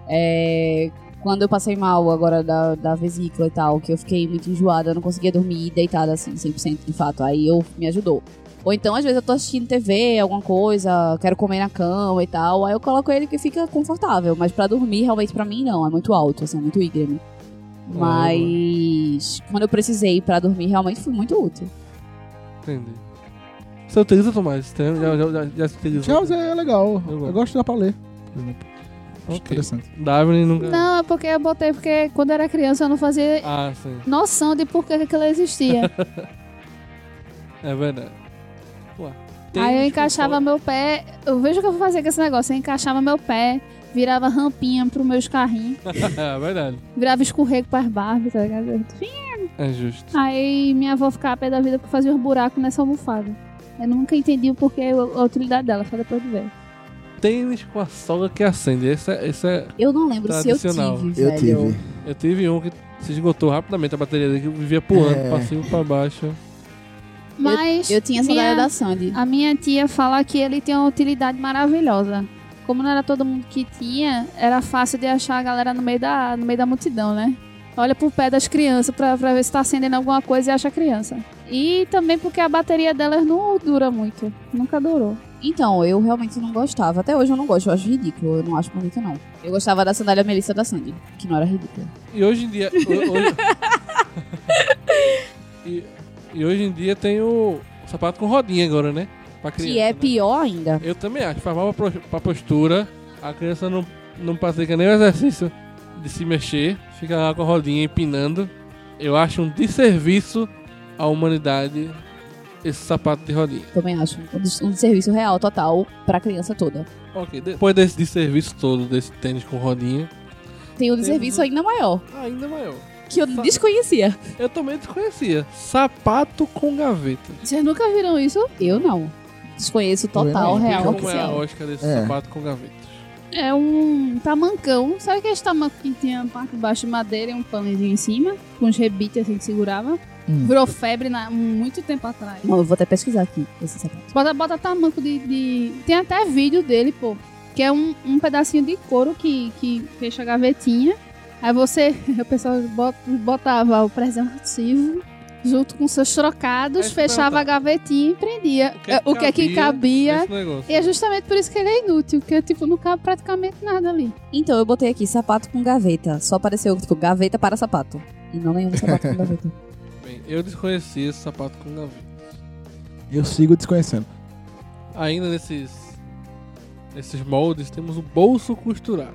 [SPEAKER 3] É, quando eu passei mal agora da, da vesícula e tal, que eu fiquei muito enjoada, eu não conseguia dormir deitada assim, 100% de fato. Aí eu me ajudou. Ou então, às vezes, eu tô assistindo TV, alguma coisa, quero comer na cama e tal, aí eu coloco ele que fica confortável. Mas pra dormir, realmente, pra mim, não. É muito alto, assim, é muito íngreme. Mas quando eu precisei pra dormir, realmente foi muito útil.
[SPEAKER 1] Entendi. Você utiliza, Tomás? Já, já, já, já se utilizou?
[SPEAKER 4] Charles é legal.
[SPEAKER 1] Eu
[SPEAKER 4] Eu,
[SPEAKER 1] gosto.
[SPEAKER 4] gosto de dar pra ler. por exemplo. Interessante.
[SPEAKER 1] Nunca...
[SPEAKER 2] Não, é porque eu botei porque quando eu era criança eu não fazia
[SPEAKER 1] Ah, sim.
[SPEAKER 2] noção de por que aquilo existia.
[SPEAKER 1] É verdade. Ué.
[SPEAKER 2] Aí eu
[SPEAKER 1] Tênis
[SPEAKER 2] encaixava meu pé. Eu vejo o que eu vou fazer com esse negócio. Eu encaixava meu pé, virava rampinha pro meus carrinhos,
[SPEAKER 1] é verdade.
[SPEAKER 2] virava escorrego pras barbas, tá ligado?
[SPEAKER 1] É justo.
[SPEAKER 2] Aí minha avó ficava a pé da vida pra fazer os buracos nessa almofada. Eu nunca entendi o porquê, a utilidade dela, só depois de ver.
[SPEAKER 1] Tênis com a sola que acende. Esse é, esse é...
[SPEAKER 3] Eu não lembro se eu
[SPEAKER 1] Tradicional.
[SPEAKER 3] tive,
[SPEAKER 4] Eu
[SPEAKER 3] velho.
[SPEAKER 4] tive.
[SPEAKER 1] Eu tive um que se esgotou rapidamente a bateria dele, que vivia pulando
[SPEAKER 4] É.
[SPEAKER 1] pra cima e pra baixo.
[SPEAKER 2] Mas
[SPEAKER 3] Eu tinha essa
[SPEAKER 2] minha,
[SPEAKER 3] da Sandy.
[SPEAKER 2] a minha tia fala que ele tem uma utilidade maravilhosa. Como não era todo mundo que tinha, era fácil de achar a galera no meio da, no meio da multidão, né? Olha pro pé das crianças pra, pra ver se tá acendendo alguma coisa e acha a criança. E também porque a bateria delas não dura muito. Nunca durou.
[SPEAKER 3] Então, eu realmente não gostava. Até hoje eu não gosto, eu acho ridículo. Eu não acho bonito, não. Eu gostava da sandália Melissa da Sandy, que não era ridícula.
[SPEAKER 1] E hoje em dia. hoje... e, e hoje em dia tem o sapato com rodinha agora, né? Pra criança,
[SPEAKER 3] que é
[SPEAKER 1] né?
[SPEAKER 3] pior ainda.
[SPEAKER 1] Eu também acho. Faz mal pra, pra postura. A criança não, não pratica nem o exercício de se mexer. Fica lá com a rodinha empinando. Eu acho um desserviço à humanidade esse sapato de rodinha.
[SPEAKER 3] Também acho. Um um serviço real, total, pra criança toda.
[SPEAKER 1] Ok, depois desse desserviço todo, desse tênis com rodinha,
[SPEAKER 3] Tem um
[SPEAKER 1] Temos
[SPEAKER 3] serviço ainda maior,
[SPEAKER 1] ainda maior.
[SPEAKER 3] que eu
[SPEAKER 1] Sa-
[SPEAKER 3] desconhecia.
[SPEAKER 1] Eu também desconhecia. Sapato com gaveta.
[SPEAKER 2] Vocês nunca viram isso?
[SPEAKER 3] Eu não. Desconheço total,
[SPEAKER 4] não.
[SPEAKER 3] real,
[SPEAKER 1] Como é a
[SPEAKER 3] oficial.
[SPEAKER 1] lógica desse
[SPEAKER 4] É.
[SPEAKER 1] sapato com gavetas?
[SPEAKER 2] É um tamancão. Sabe aquele tamanco que tinha a parte de baixo de madeira e um panezinho em cima? Com os rebites assim que segurava?
[SPEAKER 4] Hum.
[SPEAKER 2] Virou febre na, muito tempo atrás.
[SPEAKER 3] Não, eu vou até pesquisar aqui esse sapato.
[SPEAKER 2] Bota, bota tamanco de, de- Tem até vídeo dele, pô. Que é um, um pedacinho de couro que, que fecha a gavetinha. Aí você, o pessoal bot- botava o preservativo junto com seus trocados, fechava a gavetinha e prendia. É, O que é que cabia.
[SPEAKER 1] nesse negócio?
[SPEAKER 2] E é justamente por isso que ele é inútil, porque tipo, não cabe praticamente nada ali.
[SPEAKER 3] Então, eu botei aqui sapato com gaveta. Só apareceu, tipo, gaveta para sapato. E não nenhum sapato com gaveta.
[SPEAKER 1] Bem, eu desconheci esse sapato com gaveta.
[SPEAKER 4] Eu sigo desconhecendo.
[SPEAKER 1] Ainda nesses, nesses moldes temos o bolso costurado.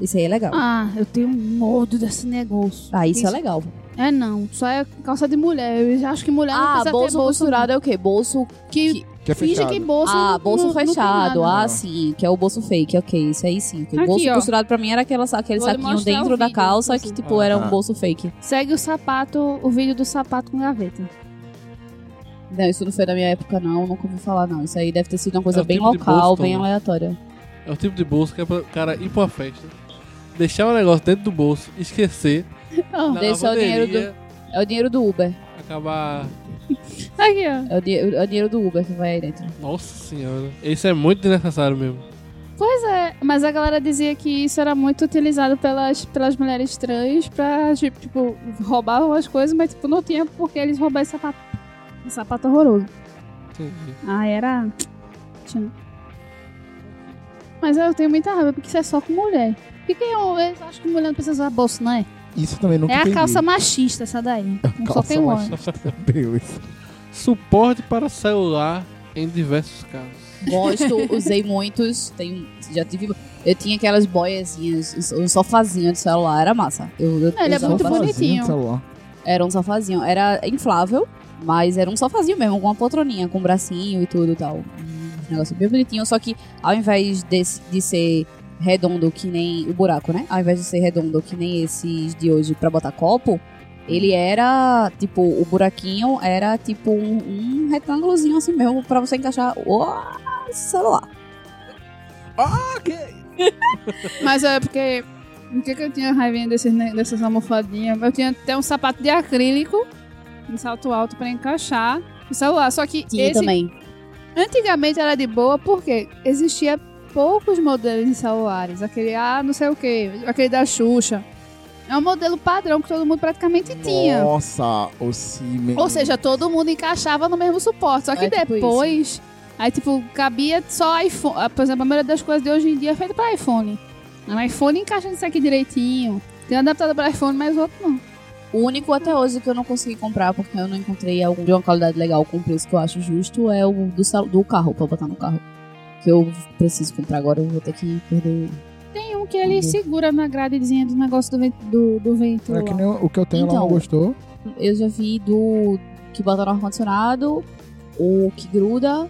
[SPEAKER 3] Isso aí é legal.
[SPEAKER 2] Ah, eu tenho um nodo desse negócio.
[SPEAKER 3] Ah, isso, é legal.
[SPEAKER 2] É não, só é calça de mulher. Eu já acho que mulher não
[SPEAKER 3] Ah,
[SPEAKER 2] precisa
[SPEAKER 3] bolso
[SPEAKER 2] ter bolso
[SPEAKER 3] costurado é o quê? Bolso.
[SPEAKER 2] não. Que,
[SPEAKER 3] que-
[SPEAKER 4] Que é
[SPEAKER 2] finge
[SPEAKER 4] fechado.
[SPEAKER 2] que bolso
[SPEAKER 3] ah,
[SPEAKER 2] não-
[SPEAKER 3] bolso
[SPEAKER 2] não- não
[SPEAKER 3] fechado.
[SPEAKER 2] nada.
[SPEAKER 3] ah, sim. Que é o bolso fake, ok. Isso aí sim.
[SPEAKER 2] Aqui,
[SPEAKER 3] bolso
[SPEAKER 2] ó.
[SPEAKER 3] costurado pra mim era aquela, aquele
[SPEAKER 2] Vou
[SPEAKER 3] saquinho dentro
[SPEAKER 2] o
[SPEAKER 3] da calça
[SPEAKER 2] assim.
[SPEAKER 3] que, tipo, era
[SPEAKER 4] Ah.
[SPEAKER 3] um bolso fake.
[SPEAKER 2] Segue o sapato, o vídeo do sapato com gaveta.
[SPEAKER 3] Não, isso não foi da minha época, não. Nunca ouvi falar, não. Isso aí deve ter sido uma coisa
[SPEAKER 1] É o
[SPEAKER 3] bem
[SPEAKER 1] tipo
[SPEAKER 3] local,
[SPEAKER 1] bolso,
[SPEAKER 3] bem
[SPEAKER 1] Tom.
[SPEAKER 3] aleatória.
[SPEAKER 1] É o tipo de bolso que é pra o cara ir pra uma festa, deixar o negócio dentro do bolso, esquecer, na
[SPEAKER 3] Desse é o dinheiro
[SPEAKER 1] lavanderia,
[SPEAKER 3] É o dinheiro do Uber.
[SPEAKER 1] acabar...
[SPEAKER 2] Aqui, ó.
[SPEAKER 3] É o, di- é o dinheiro do Uber que vai aí dentro.
[SPEAKER 1] Nossa senhora. Isso é muito desnecessário mesmo.
[SPEAKER 2] Pois é, mas a galera dizia que isso era muito utilizado pelas, pelas mulheres trans pra, tipo, roubar as coisas, mas tipo, não tinha porque eles roubaram esse sapato. Um sapato horroroso.
[SPEAKER 1] Entendi.
[SPEAKER 2] Ah, era. Tinha. Mas eu tenho muita raiva, porque isso é só com mulher. Que que eu, eu acho que mulher não precisa usar bolso, não é?
[SPEAKER 4] Isso também nunca
[SPEAKER 2] é a calça machista, essa daí. Não só
[SPEAKER 4] Calça
[SPEAKER 2] tem um homem.
[SPEAKER 4] machista. Meu, isso.
[SPEAKER 1] Suporte para celular em diversos casos.
[SPEAKER 3] Gosto, usei muitos. Tenho, já tive. Eu tinha aquelas boiazinhas, um sofazinho de celular, era massa. Eu, eu
[SPEAKER 2] Ele é
[SPEAKER 3] usava
[SPEAKER 2] muito
[SPEAKER 3] bastante.
[SPEAKER 2] bonitinho.
[SPEAKER 4] de celular.
[SPEAKER 3] Era um sofazinho. Era inflável, mas era um sofazinho mesmo, com uma poltroninha, com um bracinho e tudo e tal. Um negócio bem bonitinho. Só que ao invés desse, de ser redondo que nem o buraco, né? Ao invés de ser redondo que nem esses de hoje pra botar copo, ele era, tipo, o buraquinho era tipo um, um retângulozinho assim mesmo pra você encaixar o celular.
[SPEAKER 2] Mas é porque. O que, que eu tinha raivinha desses, dessas almofadinhas? Eu tinha até um sapato de acrílico, um salto alto pra encaixar o celular. Só que
[SPEAKER 3] Tinha
[SPEAKER 2] esse
[SPEAKER 3] também.
[SPEAKER 2] antigamente era de boa porque existia poucos modelos de celulares. Aquele, ah, não sei o que, aquele da Xuxa. É um modelo padrão que todo mundo praticamente tinha.
[SPEAKER 4] Nossa, o Siemens.
[SPEAKER 2] Ou seja, todo mundo encaixava no mesmo suporte. Só que
[SPEAKER 3] É tipo
[SPEAKER 2] depois, aí tipo, cabia só iPhone. Ah, Por exemplo, a maioria das coisas de hoje em dia é feita pra iPhone. O iPhone encaixa nisso aqui direitinho. Tem um adaptador pra iPhone, mas o outro não.
[SPEAKER 3] O único até hoje que eu não consegui comprar porque eu não encontrei algum de uma qualidade legal com preço que eu acho justo é o do, do carro, pra botar no carro. Que eu preciso comprar agora, eu vou ter que perder.
[SPEAKER 2] Tem um que ele segura na gradezinha do negócio do vento. Do, do vento
[SPEAKER 4] É que
[SPEAKER 2] lá.
[SPEAKER 4] nem o que eu tenho lá
[SPEAKER 3] Então.
[SPEAKER 4] não gostou.
[SPEAKER 3] Eu já vi do que bota no ar-condicionado, o que gruda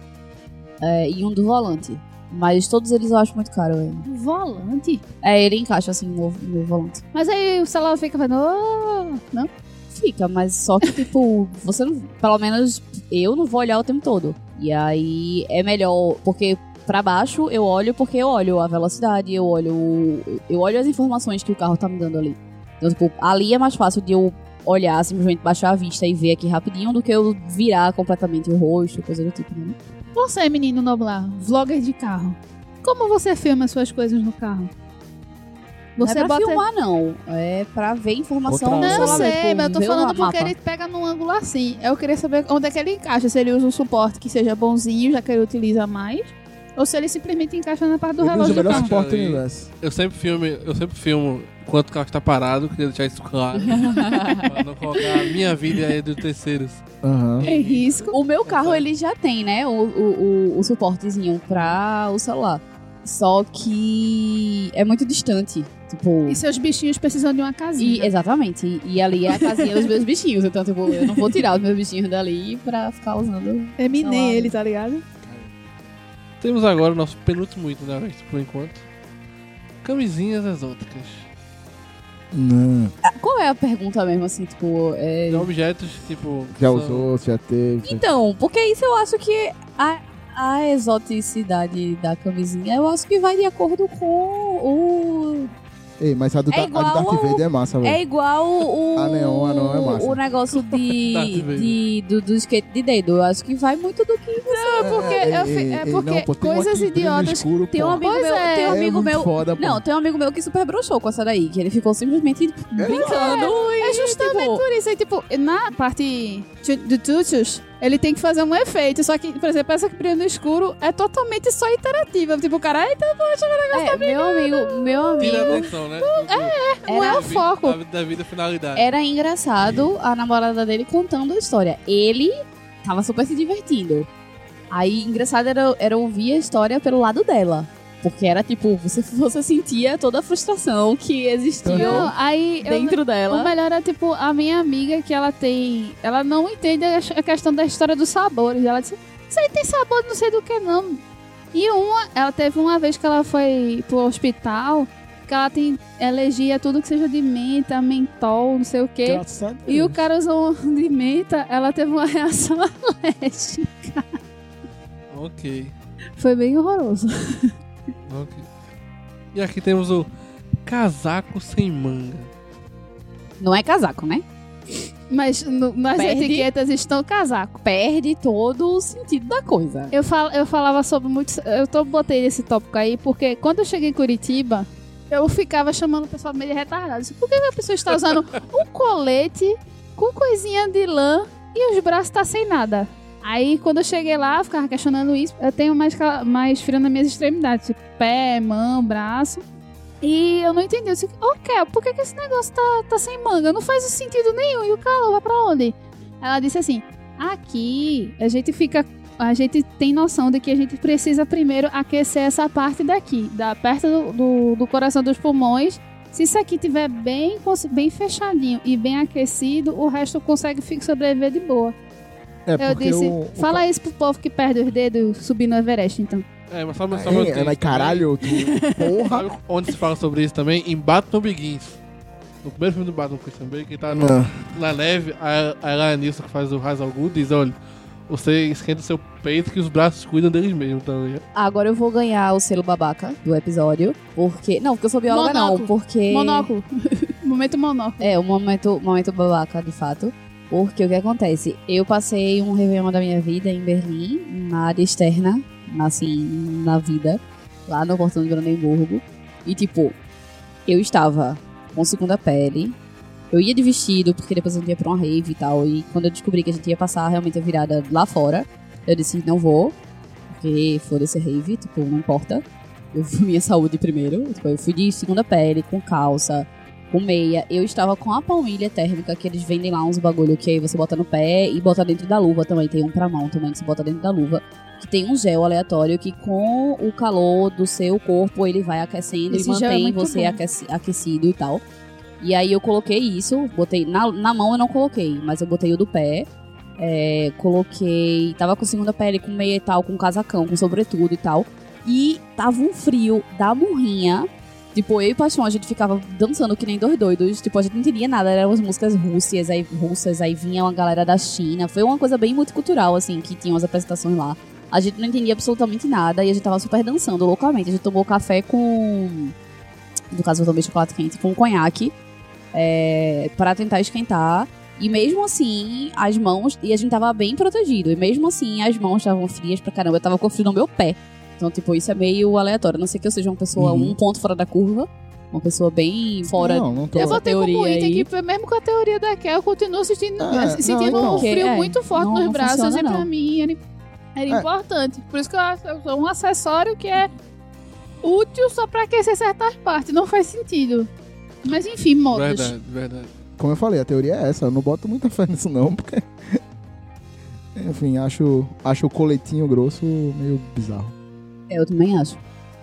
[SPEAKER 3] é, e um do volante. Mas todos eles eu acho muito caro. É,
[SPEAKER 2] Volante?
[SPEAKER 3] é ele encaixa assim no, no volante.
[SPEAKER 2] Mas aí o celular fica fazendo. "Oh", não?
[SPEAKER 3] Fica, mas só que, tipo, você não. Pelo menos eu não vou olhar o tempo todo. E aí é melhor, porque pra baixo eu olho porque eu olho a velocidade, eu olho. Eu olho as informações que o carro tá me dando ali. Então, tipo, ali é mais fácil de eu olhar, simplesmente baixar a vista e ver aqui rapidinho do que eu virar completamente o rosto, coisa do tipo, né?
[SPEAKER 2] Você, menino noblar, vlogger de carro. Como você filma as suas coisas no carro? Você
[SPEAKER 3] não é pra
[SPEAKER 2] bota.
[SPEAKER 3] filmar, não. É pra ver informação
[SPEAKER 4] Outra
[SPEAKER 2] Não, eu sei,
[SPEAKER 3] tipo,
[SPEAKER 2] mas eu tô falando porque
[SPEAKER 3] mapa.
[SPEAKER 2] ele pega num ângulo assim. Eu queria saber onde é que ele encaixa. Se ele usa um suporte que seja bonzinho, já que ele utiliza mais. Ou se ele simplesmente encaixa na parte do relógio
[SPEAKER 4] o
[SPEAKER 2] do
[SPEAKER 4] melhor
[SPEAKER 2] carro.
[SPEAKER 4] suporte do universo.
[SPEAKER 1] Eu sempre filmo, eu sempre filmo enquanto o carro está parado, queria deixar isso claro. pra não colocar a minha vida e a dos terceiros.
[SPEAKER 4] Aham.
[SPEAKER 2] Em risco.
[SPEAKER 3] O meu carro, ele já tem, né? O, o, o, o suportezinho pra o celular. Só que é muito distante. Tipo.
[SPEAKER 2] E seus bichinhos precisam de uma
[SPEAKER 3] E,
[SPEAKER 2] casinha.
[SPEAKER 3] exatamente. E, e ali é a casinha dos meus bichinhos. Então, tipo, eu não vou tirar os meus bichinhos dali pra ficar usando.
[SPEAKER 2] É nem ele, tá ligado?
[SPEAKER 1] Temos agora o nosso penúltimo item da vez, por enquanto. Camisinhas exóticas.
[SPEAKER 4] Não.
[SPEAKER 3] Qual é a pergunta mesmo, assim, tipo. é-
[SPEAKER 1] De objetos, tipo.
[SPEAKER 4] Já
[SPEAKER 1] são-
[SPEAKER 4] usou, já teve.
[SPEAKER 3] Então, porque isso eu acho que a, a exoticidade da camisinha, eu acho que vai de acordo com o.
[SPEAKER 4] Ei, mas a do,
[SPEAKER 3] É
[SPEAKER 4] da- a do Darth
[SPEAKER 3] ao-
[SPEAKER 4] Vader é massa, velho.
[SPEAKER 3] É igual o.
[SPEAKER 4] A neon, a neon é massa.
[SPEAKER 3] O negócio de, de, do, do skate de dedo. Eu acho que vai muito do que.
[SPEAKER 2] Não, porque,
[SPEAKER 4] É,
[SPEAKER 2] eu fi-
[SPEAKER 4] ei,
[SPEAKER 2] é
[SPEAKER 4] ei,
[SPEAKER 2] porque
[SPEAKER 4] não, pô,
[SPEAKER 2] coisas idiotas.
[SPEAKER 4] escuro,
[SPEAKER 3] Tem um amigo
[SPEAKER 2] Pois
[SPEAKER 3] meu.
[SPEAKER 2] é.
[SPEAKER 3] Tem um
[SPEAKER 4] É
[SPEAKER 3] amigo meu.
[SPEAKER 4] foda.
[SPEAKER 3] Não, tem um amigo meu que super broxou com essa daí, que ele ficou simplesmente brincando e.
[SPEAKER 2] É justamente
[SPEAKER 3] tipo,
[SPEAKER 2] por isso. Aí, tipo, na parte do tutus, ele tem que fazer um efeito. Só que, por exemplo, essa que brilha no escuro é totalmente só interativa. Tipo, o cara, eita, poxa,
[SPEAKER 3] É, meu amigo, meu
[SPEAKER 1] Tira a
[SPEAKER 3] amigo.
[SPEAKER 1] atenção, né?
[SPEAKER 2] não é
[SPEAKER 3] Era,
[SPEAKER 2] o foco.
[SPEAKER 1] Da, da vida finalidade.
[SPEAKER 3] era engraçado a namorada dele contando a história. Ele tava super se divertindo. Aí, engraçado era, era ouvir a história pelo lado dela. Porque era tipo, você, você sentia toda a frustração que existia
[SPEAKER 2] Não, aí eu-
[SPEAKER 3] dentro
[SPEAKER 2] O
[SPEAKER 3] dela.
[SPEAKER 2] melhor é, tipo, a minha amiga que ela tem. Ela não entende a a questão da história dos sabores. Ela disse: Isso aí tem sabor não sei do que não. E uma, ela teve uma vez que ela foi pro hospital, que ela tem alergia a tudo que seja de menta, mentol, não sei o quê.
[SPEAKER 4] Graças a Deus.
[SPEAKER 2] E o cara usou de menta, ela teve uma reação alérgica.
[SPEAKER 1] Ok,
[SPEAKER 2] Foi bem horroroso.
[SPEAKER 1] ok. E aqui temos o casaco sem manga.
[SPEAKER 3] Não é casaco, né?
[SPEAKER 2] Mas no- nas
[SPEAKER 3] Perde.
[SPEAKER 2] etiquetas estão casaco.
[SPEAKER 3] Perde todo o sentido da coisa.
[SPEAKER 2] Eu, fal, eu falava sobre muitos. Eu tô, botei esse tópico aí porque quando eu cheguei em Curitiba, eu ficava chamando o pessoal meio retardado. Disse, Por que que a pessoa está usando um colete com coisinha de lã e os braços tá sem nada? Aí quando eu cheguei lá, eu ficava questionando isso. Eu tenho mais, mais frio nas minhas extremidades, tipo pé, mão, braço. E eu não entendi. Eu disse, Kel, por que, que esse negócio tá, tá sem manga? Não faz sentido nenhum. E o calor vai pra onde? Ela disse assim: aqui a gente fica a gente tem noção de que a gente precisa primeiro aquecer essa parte daqui, da perto do, do, do coração dos pulmões. Se isso aqui tiver bem, bem fechadinho e bem aquecido, o resto consegue sobreviver de boa.
[SPEAKER 4] É
[SPEAKER 2] Eu disse,
[SPEAKER 4] o, o
[SPEAKER 2] fala isso pro povo que perde os dedos subindo o Everest, então.
[SPEAKER 1] É, mas sabe, sabe onde
[SPEAKER 4] É, mas caralho, tu, porra.
[SPEAKER 1] Sabe onde se fala sobre isso também? Em Batman Begins. No primeiro filme do Batman Christian Bale, que tá no,
[SPEAKER 4] Não.
[SPEAKER 1] na neve, a, a Nilsson, que faz o Ra's al Ghul, diz, olha, você esquenta o seu peito que os braços cuidam deles mesmos também.
[SPEAKER 3] Agora eu vou ganhar o selo babaca do episódio. Porque. Não, porque eu sou bióloga, não.
[SPEAKER 2] Monóculo.
[SPEAKER 3] Porque.
[SPEAKER 2] Monóculo. Momento monóculo.
[SPEAKER 3] É, o momento, momento babaca, de fato. Porque o que acontece? Eu passei um Réveillon da minha vida em Berlim, na área externa, assim, na vida, lá no portão de Brandenburgo. E, tipo, eu estava com segunda pele. Eu ia de vestido, porque depois eu ia pra uma rave e tal. E quando eu descobri que a gente ia passar realmente a virada lá fora, eu disse, não vou. Porque foda-se a rave, tipo, não importa. Eu fui minha saúde primeiro. Tipo, eu fui de segunda pele, com calça, com meia. Eu estava com a palmilha térmica, que eles vendem lá uns bagulho que aí você bota no pé e bota dentro da luva também. Tem um pra mão também que você bota dentro da luva. Que tem um gel aleatório que com o calor do seu corpo ele vai aquecendo
[SPEAKER 2] Esse
[SPEAKER 3] e
[SPEAKER 2] é
[SPEAKER 3] mantém
[SPEAKER 2] muito
[SPEAKER 3] você aqueci- aquecido e tal. E aí eu coloquei isso, botei. Na, na mão eu não coloquei, mas eu botei o do pé. É, coloquei. Tava com segunda pele, com meia e tal, com casacão, com sobretudo e tal. E tava um frio da morrinha. Tipo, eu e Paixão, a gente ficava dançando que nem dois doidos. Tipo, a gente não entendia nada. Eram as músicas russas, aí, russas, aí vinha uma galera da China. Foi uma coisa bem multicultural, assim, que tinha umas apresentações lá. A gente não entendia absolutamente nada e a gente tava super dançando loucamente. A gente tomou café com. No caso, eu tomei chocolate quente com conhaque. É, para tentar esquentar. E mesmo assim, as mãos. E a gente tava bem protegido. E mesmo assim, as mãos estavam frias pra caramba. Eu tava com frio no meu pé. Então, tipo, isso é meio aleatório. A não sei que eu seja uma pessoa
[SPEAKER 4] Uhum.
[SPEAKER 3] um ponto fora da curva. Uma pessoa bem fora.
[SPEAKER 4] Não, não tô.
[SPEAKER 2] Eu botei como
[SPEAKER 3] teoria
[SPEAKER 2] item
[SPEAKER 3] aí.
[SPEAKER 2] que, mesmo com a teoria da Kel, eu continuo assistindo,
[SPEAKER 4] É,
[SPEAKER 2] sentindo
[SPEAKER 4] não, então.
[SPEAKER 2] um frio
[SPEAKER 3] É,
[SPEAKER 2] muito forte
[SPEAKER 3] não-
[SPEAKER 2] nos
[SPEAKER 3] não
[SPEAKER 2] braços
[SPEAKER 3] funciona,
[SPEAKER 2] e pra
[SPEAKER 3] não.
[SPEAKER 2] mim era, era
[SPEAKER 4] É.
[SPEAKER 2] importante. Por isso que eu acho que é um acessório que é útil só pra aquecer certas partes. Não faz sentido. Mas enfim, modos.
[SPEAKER 1] Verdade, verdade.
[SPEAKER 4] Como eu falei, a teoria é essa. Eu não boto muita fé nisso, não, porque. Enfim, acho, acho o coletinho grosso meio bizarro.
[SPEAKER 3] É, eu também acho.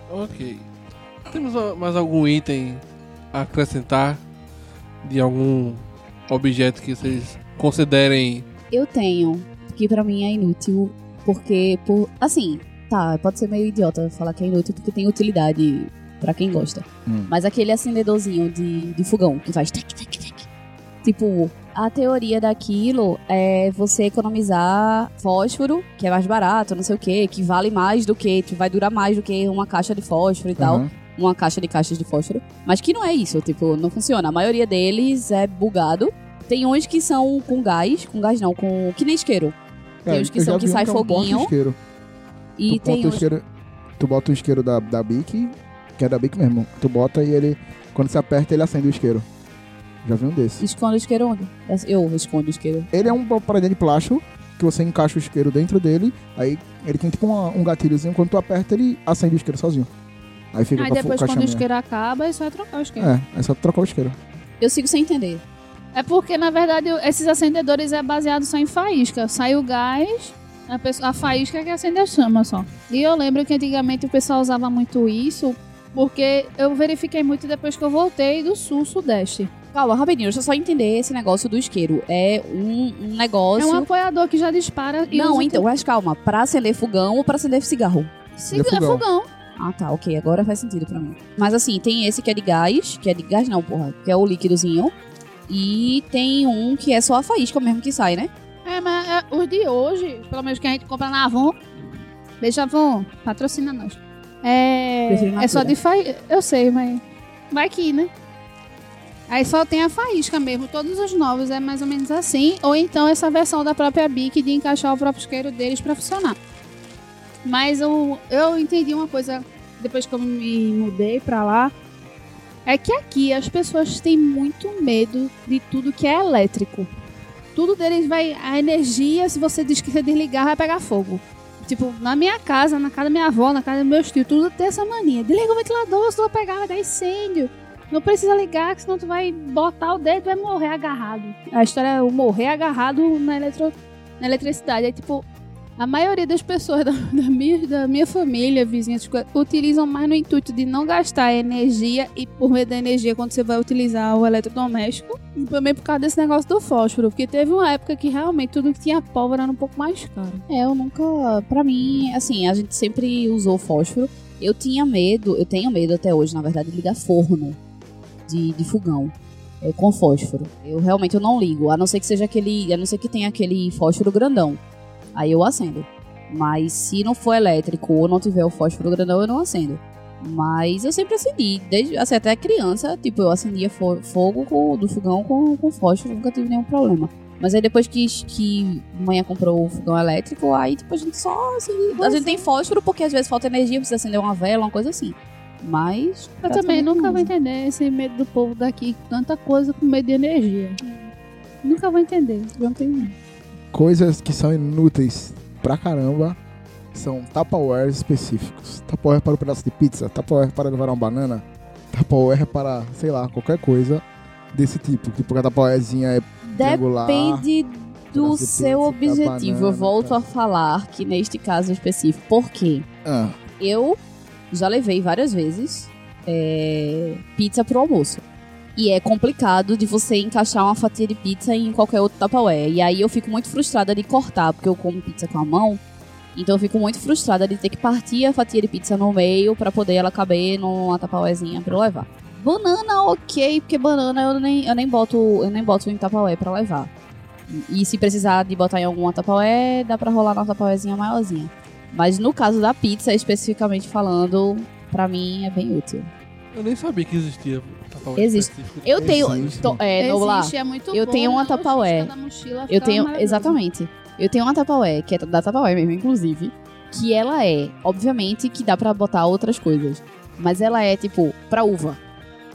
[SPEAKER 1] Ok. Temos mais algum item a acrescentar de algum objeto que vocês considerem
[SPEAKER 3] Eu tenho, que pra mim é inútil, porque, por. Assim, tá, pode ser meio idiota falar que é inútil, porque tem utilidade pra quem gosta.
[SPEAKER 4] Hum.
[SPEAKER 3] Mas aquele acendedorzinho de, de fogão que faz. tac, tac, tac. Tipo, a teoria daquilo é você economizar fósforo, que é mais barato, não sei o que, que vale mais do que, que vai durar mais do que uma caixa de fósforo e tal
[SPEAKER 4] Aham.
[SPEAKER 3] uma caixa de caixas de fósforo. Mas que não é isso, tipo, não funciona. A maioria deles é bugado. Tem uns que são com gás, com gás não, com. que nem isqueiro. Tem uns que
[SPEAKER 4] É,
[SPEAKER 3] são que
[SPEAKER 4] vi um
[SPEAKER 3] sai
[SPEAKER 4] é um.
[SPEAKER 3] E
[SPEAKER 4] tu,
[SPEAKER 3] tem uns.
[SPEAKER 4] isqueiro, tu bota o isqueiro da, da Bic, que é da Bic mesmo. Tu bota e ele. Quando você aperta, ele acende o isqueiro. Já vi um desses.
[SPEAKER 3] Esconde o isqueiro onde? Eu escondo o isqueiro.
[SPEAKER 4] Ele é um paradinha de plástico que você encaixa o isqueiro dentro dele. Aí ele tem tipo uma- um gatilhozinho. Quando tu aperta, ele acende o isqueiro sozinho. Aí fica
[SPEAKER 2] Aí depois, quando o isqueiro acaba, é só trocar o isqueiro.
[SPEAKER 4] É, é só trocar o isqueiro.
[SPEAKER 3] Eu sigo sem entender.
[SPEAKER 2] É porque, na verdade, esses acendedores é baseado só em faísca. Sai o gás, a, pessoa, a faísca que acende a chama só. E eu lembro que antigamente o pessoal usava muito isso, porque eu verifiquei muito depois que eu voltei do sul, sudeste.
[SPEAKER 3] Calma, rapidinho, deixa eu só entender esse negócio do isqueiro. É um, um
[SPEAKER 2] É
[SPEAKER 3] negócio.
[SPEAKER 2] um apoiador que já dispara e
[SPEAKER 3] Não, então, mas calma. Pra acender fogão ou pra acender cigarro?
[SPEAKER 2] Sim,
[SPEAKER 4] Ele é
[SPEAKER 2] é
[SPEAKER 4] fogão.
[SPEAKER 3] Ah, tá, ok. Agora faz sentido pra mim. Mas assim, tem esse que é de gás, que é de gás não, porra, que é o líquidozinho. E tem um que é só a faísca mesmo que sai, né?
[SPEAKER 2] É, mas é, os de hoje, pelo menos que a gente compra na Avon, deixa Avon, patrocina nós. É, é só de faísca. Eu sei, mas vai que, né? Aí só tem a faísca mesmo. Todos os novos é mais ou menos assim. Ou então essa versão da própria Bic de encaixar o próprio isqueiro deles pra funcionar. Mas eu, eu entendi uma coisa depois que eu me mudei pra lá. É que aqui as pessoas têm muito medo de tudo que é elétrico. Tudo deles vai. A energia, se você diz que você desligar, vai pegar fogo. Tipo, na minha casa, na casa da minha avó, na casa dos meus tios, tudo tem essa mania. Desliga o ventilador, se tu vai pegar, vai dar incêndio. Não precisa ligar, senão tu vai botar o dedo e vai morrer agarrado. A história é o morrer agarrado na, eletro... na eletricidade. É tipo, A maioria das pessoas da, da minha, da minha família, vizinhas, utilizam mais no intuito de não gastar energia e por meio da energia quando você vai utilizar o eletrodoméstico. E também por causa desse negócio do fósforo. Porque teve uma época que realmente tudo que tinha pólvora era um pouco mais caro.
[SPEAKER 3] É, eu nunca. Pra mim, assim, a gente sempre usou fósforo. Eu tinha medo, eu tenho medo até hoje, na verdade, de ligar forno de, de fogão. é, com fósforo. Eu realmente eu não ligo, a não ser que seja aquele, a não ser que tenha aquele fósforo grandão. Aí eu acendo. Mas se não for elétrico ou não tiver o fósforo grandão, eu não acendo. Mas eu sempre acendi, desde assim, até criança, tipo, eu acendia fo- fogo com- do fogão com, com fósforo, nunca tive nenhum problema. Mas aí depois que, que mãe comprou o fogão elétrico, aí tipo, a gente só acende. A gente tem fósforo porque às vezes falta energia, precisa acender uma vela, uma coisa assim. Mas.
[SPEAKER 2] Eu também nunca vou entender esse medo do povo daqui, tanta coisa com medo de energia. Nunca vou entender.
[SPEAKER 3] Não tenho.
[SPEAKER 4] Coisas que são inúteis pra caramba são Tupperware específicos. Tupperware para um pedaço de pizza, Tupperware para levar uma banana, Tupperware para, sei lá, qualquer coisa desse tipo. Tipo, a Tupperwarezinha é.
[SPEAKER 3] Depende do seu objetivo.
[SPEAKER 4] banana,
[SPEAKER 3] eu volto
[SPEAKER 4] tá.
[SPEAKER 3] a falar que neste caso específico, por quê?
[SPEAKER 4] Ah,
[SPEAKER 3] Eu já levei várias vezes é, pizza pro almoço. E é complicado de você encaixar uma fatia de pizza em qualquer outro Tupperware. E aí eu fico muito frustrada de cortar, porque eu como pizza com a mão. Então eu fico muito frustrada de ter que partir a fatia de pizza no meio pra poder ela caber numa Tupperwarezinha pra eu levar. Banana, ok, porque banana eu nem, eu nem boto eu nem boto em Tupperware pra levar. E se precisar de botar em alguma Tupperware, dá pra rolar na Tupperwarezinha maiorzinha. Mas no caso da pizza, especificamente falando, pra mim é bem útil.
[SPEAKER 1] Eu nem sabia que existia Tupperware
[SPEAKER 3] Existe. Eu tenho.
[SPEAKER 4] Existe.
[SPEAKER 3] to- é,
[SPEAKER 2] Existe, é muito
[SPEAKER 3] eu
[SPEAKER 2] bom,
[SPEAKER 3] tenho uma
[SPEAKER 2] né? Mochila
[SPEAKER 3] Eu
[SPEAKER 2] fica
[SPEAKER 3] tenho. Exatamente. Eu tenho uma Tupperware, que é da Tupperware mesmo, inclusive. Que ela é, obviamente, que dá pra botar outras coisas. Mas ela é, tipo, pra uva.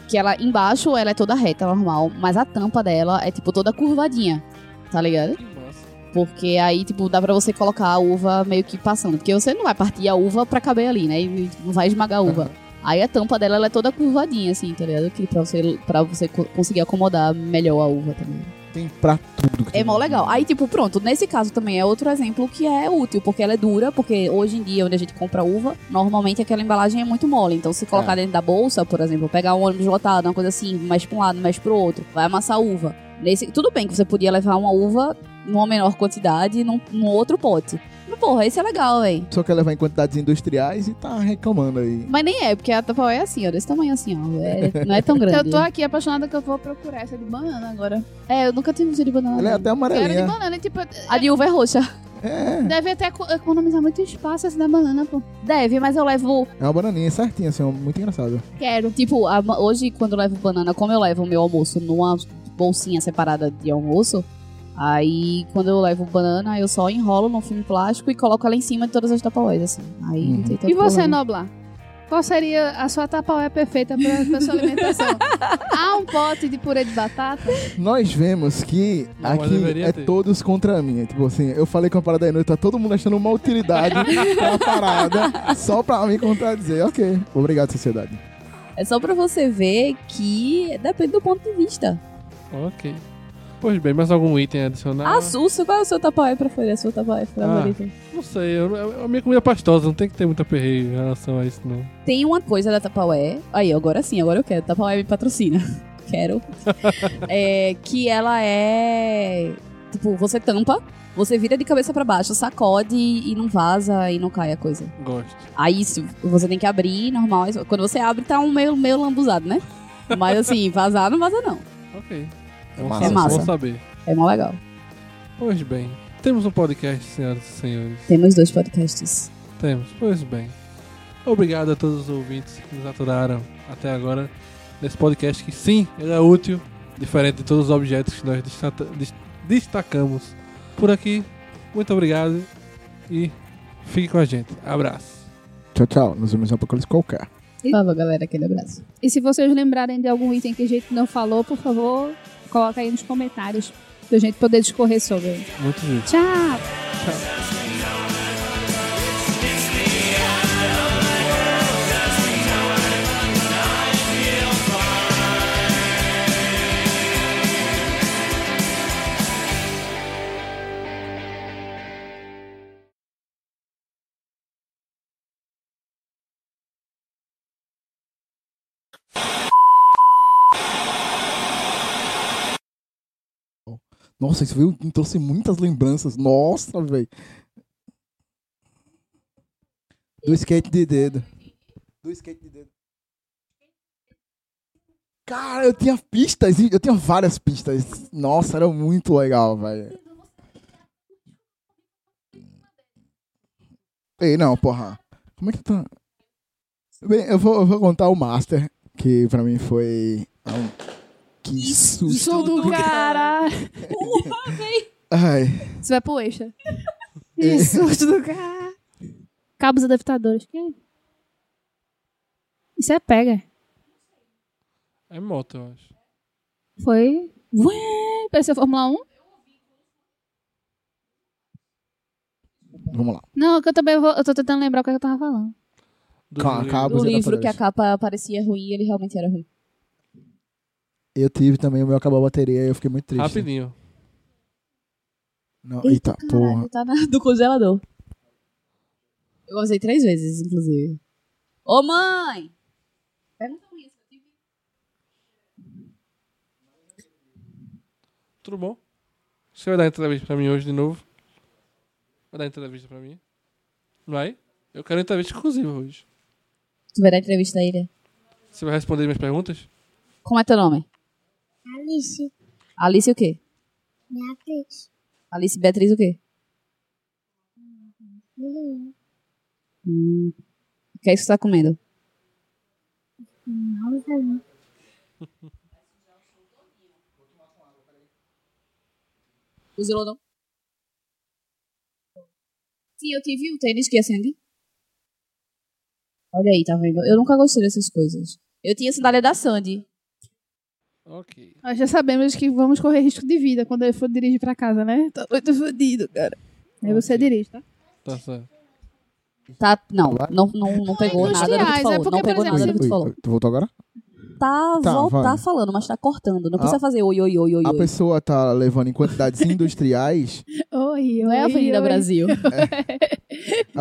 [SPEAKER 3] Que ela, embaixo, ela é toda reta, normal. Mas a tampa dela é, tipo, toda curvadinha. Tá ligado?
[SPEAKER 1] Que massa.
[SPEAKER 3] Porque aí, tipo, dá pra você colocar a uva meio que passando. Porque você não vai partir a uva pra caber ali, né? E não vai esmagar a uva. Aí a tampa dela ela é toda curvadinha, assim, tá ligado? Que pra você, pra você co- conseguir acomodar melhor a uva também.
[SPEAKER 4] tem pra tudo. que
[SPEAKER 3] É mó legal. Aí, tipo, pronto, nesse caso também é outro exemplo que é útil, porque ela é dura, porque hoje em dia, onde a gente compra uva, normalmente aquela embalagem é muito mole. Então, se colocar
[SPEAKER 4] É.
[SPEAKER 3] dentro da bolsa, por exemplo, pegar um ônibus lotado, uma coisa assim, mexe pra um lado, mexe pro outro, vai amassar a uva. Nesse, tudo bem que você podia levar uma uva numa menor quantidade num, num outro pote. Porra, isso é legal, véi.
[SPEAKER 4] Só quer levar em quantidades industriais e tá reclamando aí.
[SPEAKER 3] Mas nem é, porque a Tupperware é assim, ó, desse tamanho assim, ó. é- não é tão grande.
[SPEAKER 2] Eu tô aqui apaixonada que eu vou procurar essa de banana agora.
[SPEAKER 3] É, eu nunca tive de banana.
[SPEAKER 4] Ela é até
[SPEAKER 2] Quero de
[SPEAKER 4] amarelinha.
[SPEAKER 2] banana, tipo,
[SPEAKER 3] A de uva é roxa.
[SPEAKER 4] É,
[SPEAKER 2] deve até eco- economizar muito espaço essa da banana, pô.
[SPEAKER 3] Deve, mas eu levo
[SPEAKER 4] é uma bananinha certinha, assim, ó, muito engraçado.
[SPEAKER 2] Quero.
[SPEAKER 3] Tipo, a- hoje, quando eu levo banana, como eu levo o meu almoço numa bolsinha separada de almoço, aí quando eu levo banana, eu só enrolo num filme plástico e coloco ela em cima de todas as tapaués, assim. Aí
[SPEAKER 4] Uhum.
[SPEAKER 3] não tem tanto
[SPEAKER 2] E você,
[SPEAKER 3] problema.
[SPEAKER 2] Noblar? Qual seria a sua tapaué perfeita pra, pra sua alimentação? Há um pote de purê de batata?
[SPEAKER 4] Nós vemos que
[SPEAKER 1] Não,
[SPEAKER 4] aqui é
[SPEAKER 1] ter.
[SPEAKER 4] todos contra mim. Tipo assim, eu falei que uma parada aí noite, tá todo mundo achando uma utilidade pra parada só pra me contradizer. Ok, obrigado, sociedade.
[SPEAKER 3] É só pra você ver que depende do ponto de vista.
[SPEAKER 1] Ok. Pois bem, mais algum item adicional?
[SPEAKER 3] Ah, Susso, qual é o seu tapaué preferido? A sua tapaué favorita?
[SPEAKER 1] Não sei, eu, eu- a minha comida pastosa, não tem que ter muita perreio em relação a isso, não.
[SPEAKER 3] Tem uma coisa da Tapaué. Aí, agora sim, agora eu quero. Tapaué me patrocina. Quero. É, que ela é. Tipo, você tampa, você vira de cabeça pra baixo, sacode e não vaza e não cai a coisa.
[SPEAKER 1] Gosto.
[SPEAKER 3] Aí isso, você tem que abrir, normal. Quando você abre, tá um meio, meio lambuzado, né? Mas assim, vazar não vaza não.
[SPEAKER 1] Ok.
[SPEAKER 4] É
[SPEAKER 1] Bom
[SPEAKER 4] massa.
[SPEAKER 1] saber,
[SPEAKER 3] É massa.
[SPEAKER 1] Bom saber.
[SPEAKER 3] É mó legal.
[SPEAKER 1] Pois bem, temos um podcast, senhoras e senhores.
[SPEAKER 3] Temos dois podcasts.
[SPEAKER 1] Temos, pois bem. Obrigado a todos os ouvintes que nos aturaram até agora nesse podcast que sim, ele é útil, diferente de todos os objetos que nós destacamos por aqui. Muito obrigado e fique com a gente. Abraço.
[SPEAKER 4] Tchau, tchau. Nos vemos em um apocalipse qualquer.
[SPEAKER 3] Falou, galera. Aquele abraço.
[SPEAKER 2] E se vocês lembrarem de algum item que a gente não falou, por favor, coloca aí nos comentários pra gente poder discorrer sobre.
[SPEAKER 1] Muito justo.
[SPEAKER 2] Tchau!
[SPEAKER 1] Tchau.
[SPEAKER 4] Nossa, isso veio, me trouxe muitas lembranças. Nossa, velho. Do skate de dedo. Do skate de dedo. Cara, eu tinha pistas, eu tinha várias pistas. Nossa, era muito legal, velho. Ei, não, porra. Como é que tá? Bem, eu vou, eu vou contar o Master, que pra mim foi. um- Que susto.
[SPEAKER 2] Sou do cara!
[SPEAKER 4] Ai,
[SPEAKER 2] Você vai pro extra. Que susto do cara! Cabos adaptadores. Que? Isso é pega.
[SPEAKER 1] É moto, eu acho.
[SPEAKER 2] Foi. Ué, pareceu Fórmula 1?
[SPEAKER 4] vamos lá.
[SPEAKER 2] Não, que eu também vou, eu tô tentando lembrar o que eu tava falando.
[SPEAKER 1] Do
[SPEAKER 4] Ca-
[SPEAKER 1] livro.
[SPEAKER 3] Do livro que a capa parecia ruim e ele realmente era ruim.
[SPEAKER 4] Eu tive também, o meu acabou a bateria e eu fiquei muito triste.
[SPEAKER 1] Rapidinho.
[SPEAKER 4] Não, eita, porra.
[SPEAKER 3] Caralho, tá na, do congelador. Eu avisei três vezes, inclusive. Ô, mãe! Pergunta pra mim.
[SPEAKER 1] Tudo bom? Você vai dar entrevista pra mim hoje de novo? Vai dar entrevista pra mim? Vai? Eu quero entrevista exclusiva hoje.
[SPEAKER 3] Tu vai dar entrevista a ele?
[SPEAKER 1] Você vai responder minhas perguntas?
[SPEAKER 3] Como é teu nome?
[SPEAKER 5] Alice,
[SPEAKER 3] Alice o quê?
[SPEAKER 5] Beatriz,
[SPEAKER 3] Alice Beatriz o quê? Hum. O que é isso que você tá comendo? Usou não? Sim, eu tive o tênis que acende. Olha aí, tá vendo? Eu nunca gostei dessas coisas. Eu tinha a sandália da Sandy.
[SPEAKER 1] Ok.
[SPEAKER 2] Nós já sabemos que vamos correr risco de vida quando ele for dirigir pra casa, né? Tô muito fodido, cara. Aí você dirige, tá?
[SPEAKER 1] Tá certo.
[SPEAKER 3] Tá, não, não, não, não pegou nada do que tu
[SPEAKER 2] é
[SPEAKER 3] falou.
[SPEAKER 2] porque,
[SPEAKER 3] não pegou
[SPEAKER 2] exemplo,
[SPEAKER 3] nada do que tu
[SPEAKER 4] Oi,
[SPEAKER 3] falou.
[SPEAKER 4] Tu voltou agora?
[SPEAKER 3] Tá,
[SPEAKER 4] Tá,
[SPEAKER 3] tá falando, mas tá cortando. Não precisa
[SPEAKER 4] Ah.
[SPEAKER 3] fazer oi, oi, oi, oi,
[SPEAKER 4] A
[SPEAKER 3] oi.
[SPEAKER 4] pessoa tá levando em quantidades industriais.
[SPEAKER 2] Oi,
[SPEAKER 3] Não é a
[SPEAKER 2] oi,
[SPEAKER 3] Avenida
[SPEAKER 2] oi.
[SPEAKER 3] Brasil.
[SPEAKER 4] A pessoa